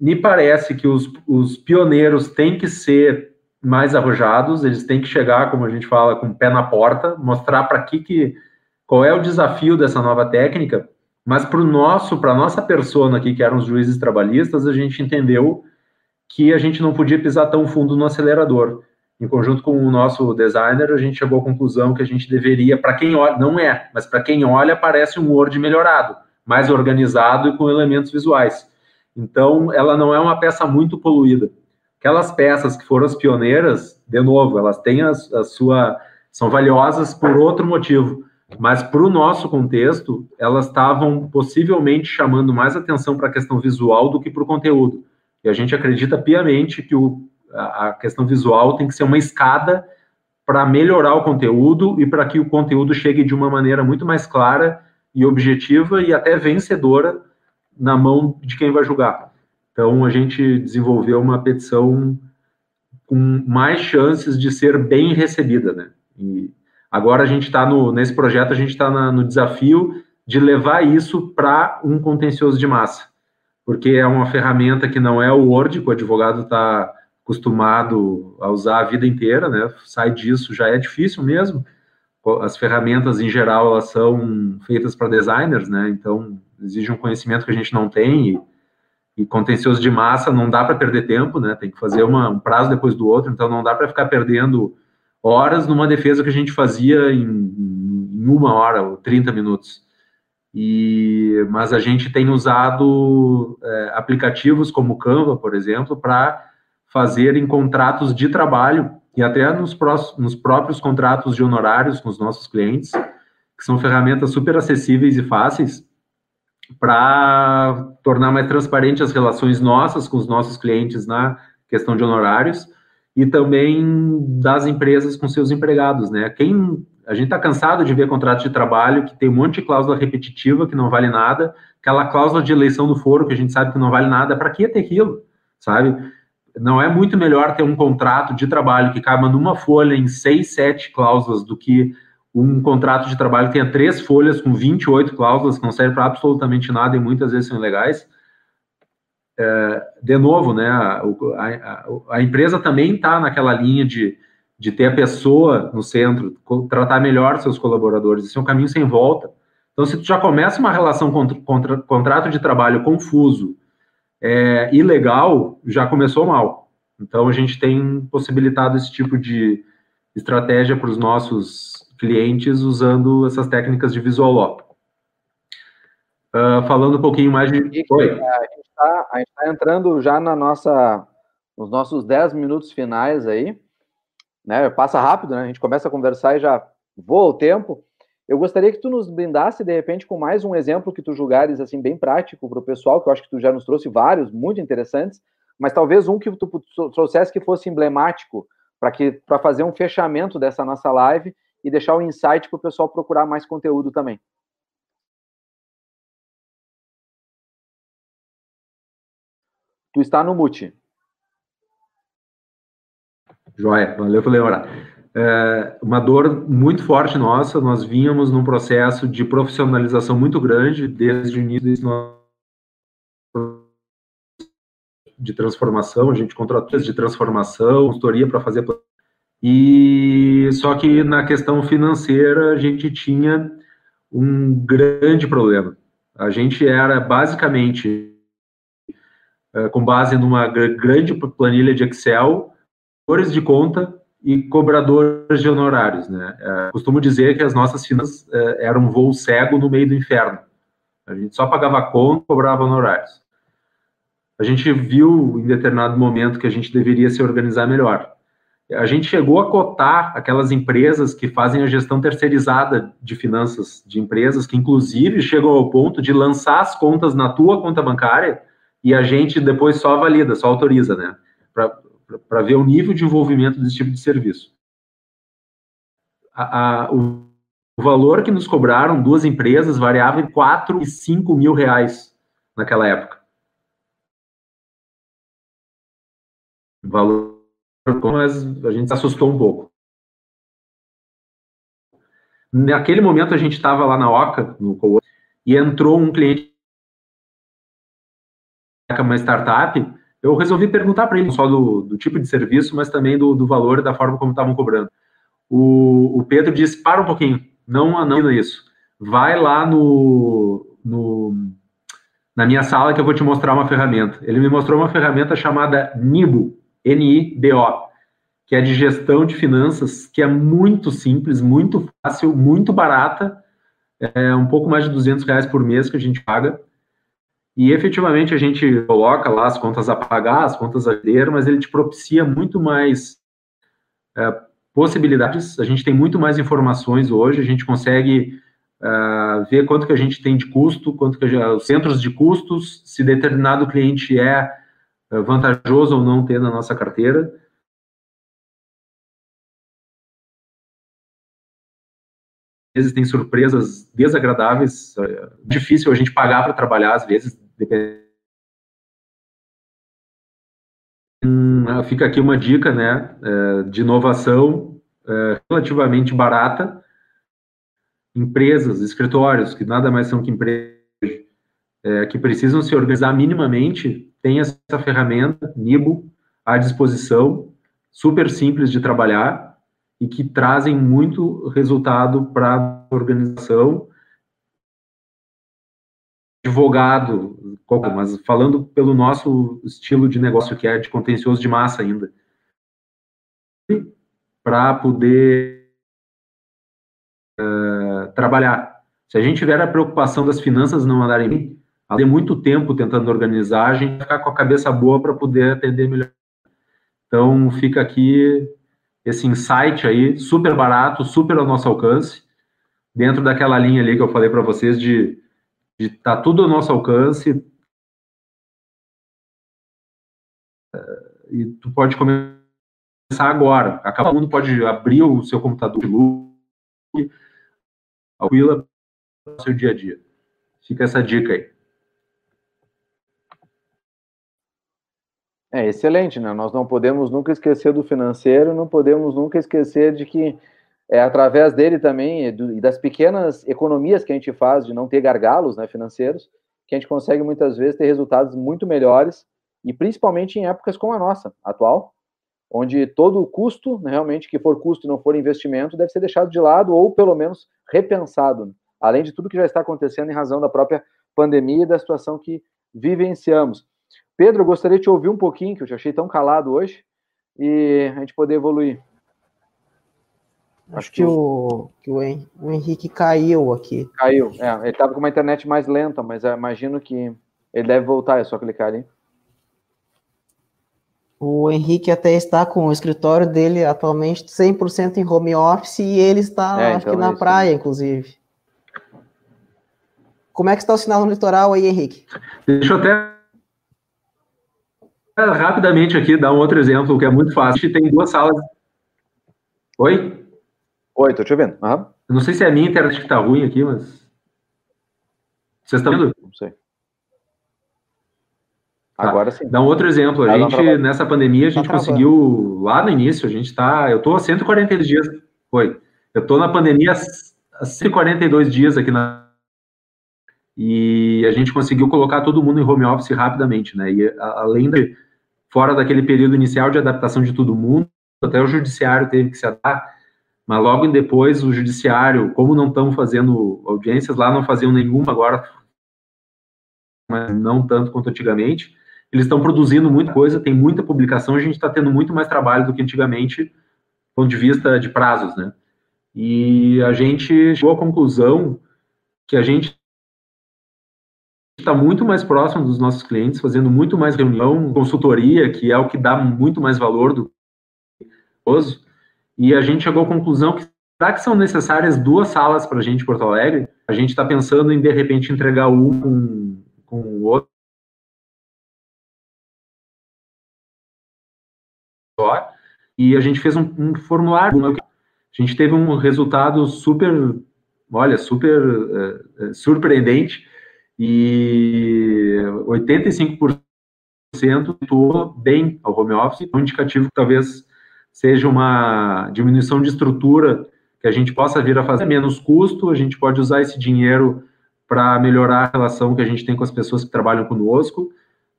[SPEAKER 4] me parece que os, os pioneiros têm que ser mais arrojados, eles têm que chegar, como a gente fala, com o pé na porta, mostrar para que, que qual é o desafio dessa nova técnica, mas para o nosso, para a nossa persona aqui, que eram os juízes trabalhistas, a gente entendeu que a gente não podia pisar tão fundo no acelerador. Em conjunto com o nosso designer, a gente chegou à conclusão que a gente deveria, para quem olha, não é, mas para quem olha, parece um Word melhorado, mais organizado e com elementos visuais. Então, ela não é uma peça muito poluída. Aquelas peças que foram as pioneiras, de novo, elas têm a, a sua. são valiosas por outro motivo. Mas para o nosso contexto, elas estavam possivelmente chamando mais atenção para a questão visual do que para o conteúdo. E a gente acredita piamente que o, a, a questão visual tem que ser uma escada para melhorar o conteúdo e para que o conteúdo chegue de uma maneira muito mais clara e objetiva e até vencedora na mão de quem vai julgar. Então, a gente desenvolveu uma petição com mais chances de ser bem recebida, né? E agora a gente está nesse projeto, a gente está no desafio de levar isso para um contencioso de massa, porque é uma ferramenta que não é o Word, que o advogado está acostumado a usar a vida inteira, né? Sai disso já é difícil mesmo. As ferramentas em geral elas são feitas para designers, né? Então exige um conhecimento que a gente não tem e, e contencioso de massa não dá para perder tempo, né? Tem que fazer uma, um prazo depois do outro, então não dá para ficar perdendo horas numa defesa que a gente fazia em, em uma hora ou 30 minutos. E, mas a gente tem usado é, aplicativos como Canva, por exemplo, para fazer em contratos de trabalho e até nos, nos próprios contratos de honorários com os nossos clientes, que são ferramentas super acessíveis e fáceis, para tornar mais transparente as relações nossas com os nossos clientes na questão de honorários e também das empresas com seus empregados, né? Quem a gente está cansado de ver contratos de trabalho que tem um monte de cláusula repetitiva que não vale nada, aquela cláusula de eleição do foro que a gente sabe que não vale nada, para que ter aquilo, sabe? Não é muito melhor ter um contrato de trabalho que caiba numa folha em seis, sete cláusulas do que um contrato de trabalho tenha três folhas com 28 cláusulas que não servem para absolutamente nada e muitas vezes são ilegais. É, de novo, né, a, a, a empresa também está naquela linha de, de ter a pessoa no centro, tratar melhor seus colaboradores. Isso é um caminho sem volta. Então, se tu já começa uma relação contra, contra contrato de trabalho confuso, é, ilegal, já começou mal. Então, a gente tem possibilitado esse tipo de estratégia para os nossos clientes usando essas técnicas de visual law. Uh, falando um pouquinho mais de.
[SPEAKER 2] Oi. A gente está tá entrando já na nossa, nos nossos 10 minutos finais aí. Né? Passa rápido, né? A gente começa a conversar e já voa o tempo. Eu gostaria que tu nos brindasse, de repente, com mais um exemplo que tu julgares, assim, bem prático para o pessoal, que eu acho que tu já nos trouxe vários, muito interessantes, mas talvez um que tu trouxesse que fosse emblemático para fazer um fechamento dessa nossa live e deixar o insight para o pessoal procurar mais conteúdo também. Tu está no mute.
[SPEAKER 4] Joia, valeu por. É uma dor muito forte nossa, nós vínhamos num processo de profissionalização muito grande desde o início desse nosso de transformação, a gente contratou de transformação, consultoria para fazer. E só que na questão financeira a gente tinha um grande problema. A gente era basicamente é, com base numa grande planilha de Excel, cores de conta e cobradores de honorários. Né? É, costumo dizer que as nossas finanças é, eram um voo cego no meio do inferno. A gente só pagava conta cobrava honorários. A gente viu em determinado momento que a gente deveria se organizar melhor. A gente chegou a cotar aquelas empresas que fazem a gestão terceirizada de finanças de empresas, que inclusive chegam ao ponto de lançar as contas na tua conta bancária e a gente depois só valida, só autoriza, né? Para ver o nível de envolvimento desse tipo de serviço. A, a, o, o valor que nos cobraram duas empresas variava em 4 e 5 mil reais naquela época. Valor, mas a gente se assustou um pouco. Naquele momento a gente estava lá na Oca, no e entrou um cliente uma startup, eu resolvi perguntar para ele só do, do, tipo de serviço, mas também do, do valor e da forma como estavam cobrando. O, o Pedro disse: para um pouquinho, não, não isso. Vai lá no, no, na minha sala que eu vou te mostrar uma ferramenta. Ele me mostrou uma ferramenta chamada Nibo, N-I-B-O, que é de gestão de finanças, que é muito simples, muito fácil, muito barata, é um pouco mais de 200 reais por mês que a gente paga. E efetivamente a gente coloca lá as contas a pagar, as contas a ter, mas ele te propicia muito mais é, possibilidades, a gente tem muito mais informações hoje, a gente consegue uh, ver quanto que a gente tem de custo, quanto que gente, os centros de custos, se determinado cliente é, é vantajoso ou não ter na nossa carteira. Às vezes tem surpresas desagradáveis, é difícil a gente pagar para trabalhar, às vezes, fica aqui uma dica, né, é, de inovação é, relativamente barata. Empresas, escritórios, que nada mais são que empresas é, que precisam se organizar minimamente, tem essa ferramenta, Nibo, à disposição, super simples de trabalhar e que trazem muito resultado para a organização advogado, mas falando pelo nosso estilo de negócio, que é de contencioso de massa ainda, para poder uh, trabalhar. Se a gente tiver a preocupação das finanças não andarem bem, ter muito tempo tentando organizar, a gente ficar com a cabeça boa para poder atender melhor. Então, fica aqui esse insight aí, super barato, super ao nosso alcance, dentro daquela linha ali que eu falei para vocês de de estar tá tudo ao nosso alcance. E tu pode começar agora. Cada mundo pode abrir o seu computador de tranquila no seu dia a dia. Fica essa dica aí.
[SPEAKER 2] É excelente, né? Nós não podemos nunca esquecer do financeiro, não podemos nunca esquecer de que é através dele também e das pequenas economias que a gente faz de não ter gargalos né, financeiros, que a gente consegue muitas vezes ter resultados muito melhores e principalmente em épocas como a nossa atual, onde todo o custo, né, realmente que for custo e não for investimento, deve ser deixado de lado ou pelo menos repensado, né? além de tudo que já está acontecendo em razão da própria pandemia e da situação que vivenciamos. Pedro, eu gostaria de te ouvir um pouquinho, que eu te achei tão calado hoje, e a gente poder evoluir.
[SPEAKER 3] Acho, que, o, que o, o Henrique caiu aqui.
[SPEAKER 2] Caiu, é. Ele estava com uma internet mais lenta, mas imagino que ele deve voltar, é só clicar ali.
[SPEAKER 3] O Henrique até está com o escritório dele atualmente 100% em home office e ele está, é, acho então que na é praia, inclusive. Como é que está o sinal no litoral aí, Henrique?
[SPEAKER 4] Deixa eu até rapidamente aqui dar um outro exemplo que é muito fácil. A gente tem duas salas. Oi?
[SPEAKER 2] Oi, tô te ouvindo. Uhum.
[SPEAKER 4] Eu não sei se é a minha internet que tá ruim aqui, mas. Vocês estão vendo?
[SPEAKER 2] Não sei. Tá. Agora sim.
[SPEAKER 4] Dá um outro exemplo. A gente, nessa pandemia, a gente conseguiu, lá no início, a gente tá. Eu tô há 142 dias. Foi. Eu tô na pandemia há 142 dias aqui na. e a gente conseguiu colocar todo mundo em home office rapidamente, né? E além de fora daquele período inicial de adaptação de todo mundo, até o judiciário teve que se adaptar, mas logo depois o judiciário, como não estão fazendo audiências lá, não faziam nenhuma agora, mas não tanto quanto antigamente, eles estão produzindo muita coisa, tem muita publicação, a gente está tendo muito mais trabalho do que antigamente, do ponto de vista de prazos, né? E a gente chegou à conclusão que a gente está muito mais próximo dos nossos clientes, fazendo muito mais reunião, consultoria, que é o que dá muito mais valor do e a gente chegou à conclusão que será que são necessárias duas salas para a gente em Porto Alegre? A gente está pensando em, de repente, entregar um com, com o outro. E a gente fez um, um formulário. A gente teve um resultado super, olha, super uh, surpreendente e 85% atuou bem ao home office, um indicativo que talvez seja uma diminuição de estrutura que a gente possa vir a fazer menos custo, a gente pode usar esse dinheiro para melhorar a relação que a gente tem com as pessoas que trabalham conosco.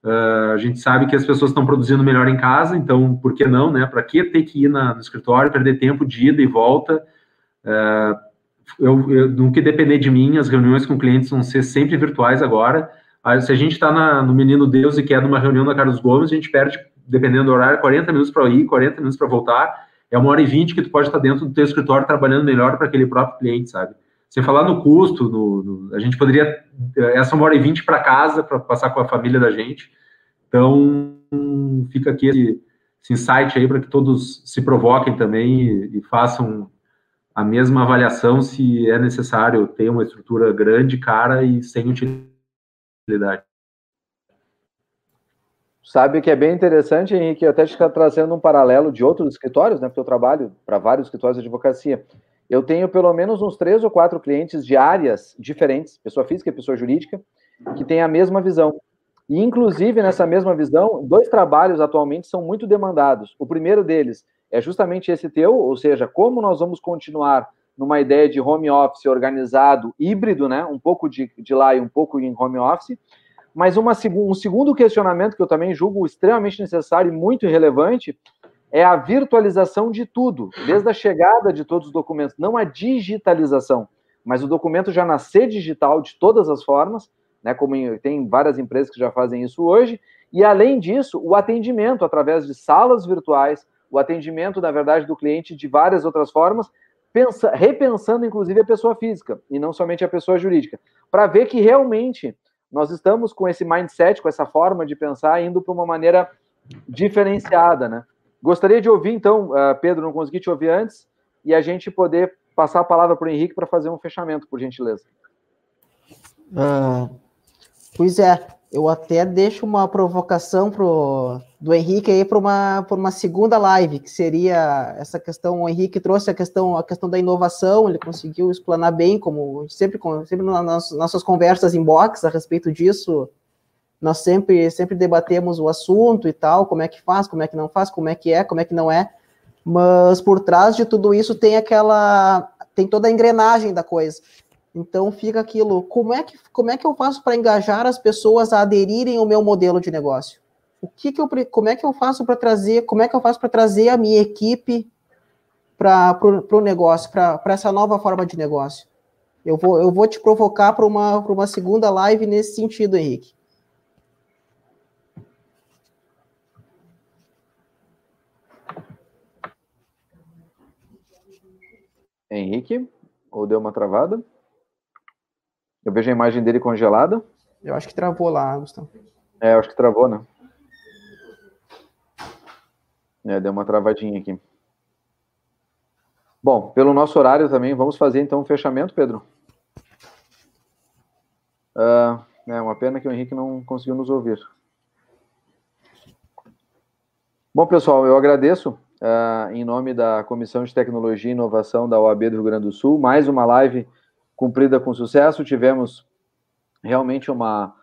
[SPEAKER 4] Uh, a gente sabe que as pessoas estão produzindo melhor em casa, então por que não, né? Para que ter que ir na, no escritório, perder tempo de ida e volta? Uh, eu, eu, no que depender de mim, as reuniões com clientes vão ser sempre virtuais agora. Aí, se a gente está no Menino Deus e quer numa reunião da Carlos Gomes, a gente perde, dependendo do horário, 40 minutos para ir, 40 minutos para voltar. É uma hora e vinte que tu pode estar dentro do teu escritório trabalhando melhor para aquele próprio cliente, sabe? Sem falar no custo, no, no, a gente poderia essa uma hora e vinte para casa para passar com a família da gente. Então fica aqui esse, esse insight aí para que todos se provoquem também e, e façam a mesma avaliação se é necessário ter uma estrutura grande, cara e sem utilidade.
[SPEAKER 2] Sabe que é bem interessante, Henrique, até está trazendo um paralelo de outros escritórios, né? Porque eu trabalho para vários escritórios de advocacia. Eu tenho pelo menos uns três ou quatro clientes de áreas diferentes, pessoa física e pessoa jurídica, que têm a mesma visão. E, inclusive, nessa mesma visão, dois trabalhos atualmente são muito demandados. O primeiro deles é justamente esse teu, ou seja, como nós vamos continuar numa ideia de home office organizado, híbrido, né? Um pouco de, de lá e um pouco em home office. Mas uma, um segundo questionamento que eu também julgo extremamente necessário e muito relevante é a virtualização de tudo, desde a chegada de todos os documentos, não a digitalização, mas o documento já nascer digital de todas as formas, né? Como em, tem várias empresas que já fazem isso hoje, e além disso, o atendimento através de salas virtuais, o atendimento, na verdade, do cliente de várias outras formas, pensa, repensando inclusive a pessoa física e não somente a pessoa jurídica, para ver que realmente nós estamos com esse mindset, com essa forma de pensar, indo para uma maneira diferenciada, né? Gostaria de ouvir, então, uh, Pedro, não consegui te ouvir antes, e a gente poder passar a palavra para o Henrique para fazer um fechamento, por gentileza.
[SPEAKER 3] Uh, pois é, eu até deixo uma provocação pro, do Henrique aí para uma, uma segunda live, que seria essa questão, o Henrique trouxe a questão, a questão da inovação, ele conseguiu explanar bem, como sempre, sempre nas nossas conversas em box a respeito disso, nós sempre, sempre debatemos o assunto e tal, como é que faz, como é que não faz, como é que é, como é que não é, mas por trás de tudo isso tem aquela, tem toda a engrenagem da coisa. Então fica aquilo, como é que, como é que eu faço para engajar as pessoas a aderirem ao meu modelo de negócio? O que, que eu, como é que eu faço para trazer, como é que eu faço para trazer a minha equipe para o negócio, para essa nova forma de negócio? Eu vou, eu vou te provocar para uma, uma segunda live nesse sentido, Henrique.
[SPEAKER 2] Henrique, ou deu uma travada? Eu vejo a imagem dele congelada.
[SPEAKER 3] Eu acho que travou lá, Gustavo.
[SPEAKER 2] É, eu acho que travou, né? É, deu uma travadinha aqui. Bom, pelo nosso horário também, vamos fazer então um fechamento, Pedro? Uh, é uma pena que o Henrique não conseguiu nos ouvir. Bom, pessoal, eu agradeço uh, em nome da Comissão de Tecnologia e Inovação da OAB do Rio Grande do Sul, mais uma live cumprida com sucesso. Tivemos realmente uma,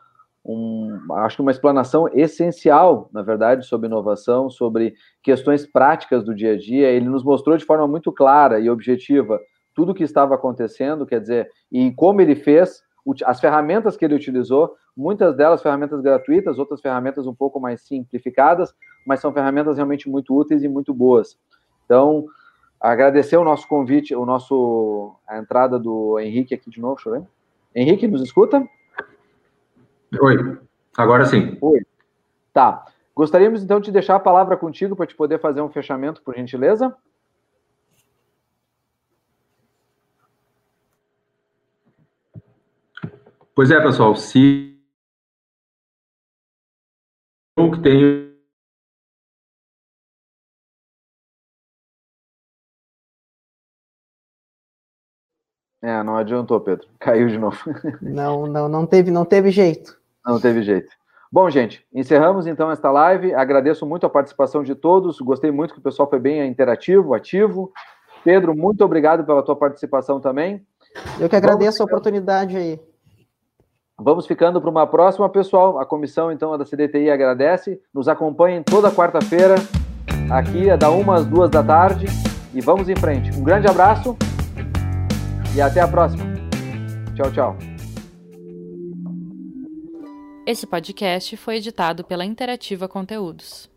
[SPEAKER 2] um, acho que uma explanação essencial, na verdade, sobre inovação, sobre questões práticas do dia a dia. Ele nos mostrou de forma muito clara e objetiva tudo o que estava acontecendo, quer dizer, e como ele fez as ferramentas que ele utilizou, muitas delas ferramentas gratuitas, outras ferramentas um pouco mais simplificadas, mas são ferramentas realmente muito úteis e muito boas. Então, agradecer o nosso convite, o nosso a entrada do Henrique aqui de novo, deixa eu ver. Henrique, nos escuta?
[SPEAKER 4] Oi, agora sim.
[SPEAKER 2] Oi. Tá. Gostaríamos então de deixar a palavra contigo para te poder fazer um fechamento, por gentileza.
[SPEAKER 4] Pois é, pessoal, se eu que tenho
[SPEAKER 2] É, não adiantou, Pedro. Caiu de novo.
[SPEAKER 3] Não, não, não teve, não teve jeito.
[SPEAKER 2] Não teve jeito. Bom, gente, encerramos então esta live. Agradeço muito a participação de todos. Gostei muito que o pessoal foi bem interativo, ativo. Pedro, muito obrigado pela tua participação também.
[SPEAKER 3] Eu que agradeço a oportunidade aí.
[SPEAKER 2] Vamos ficando para uma próxima, pessoal. A comissão, então, da CDTI agradece. Nos acompanhem toda quarta-feira, aqui, é da uma às duas da tarde. E vamos em frente. Um grande abraço e até a próxima. Tchau, tchau.
[SPEAKER 1] Esse podcast foi editado pela Interativa Conteúdos.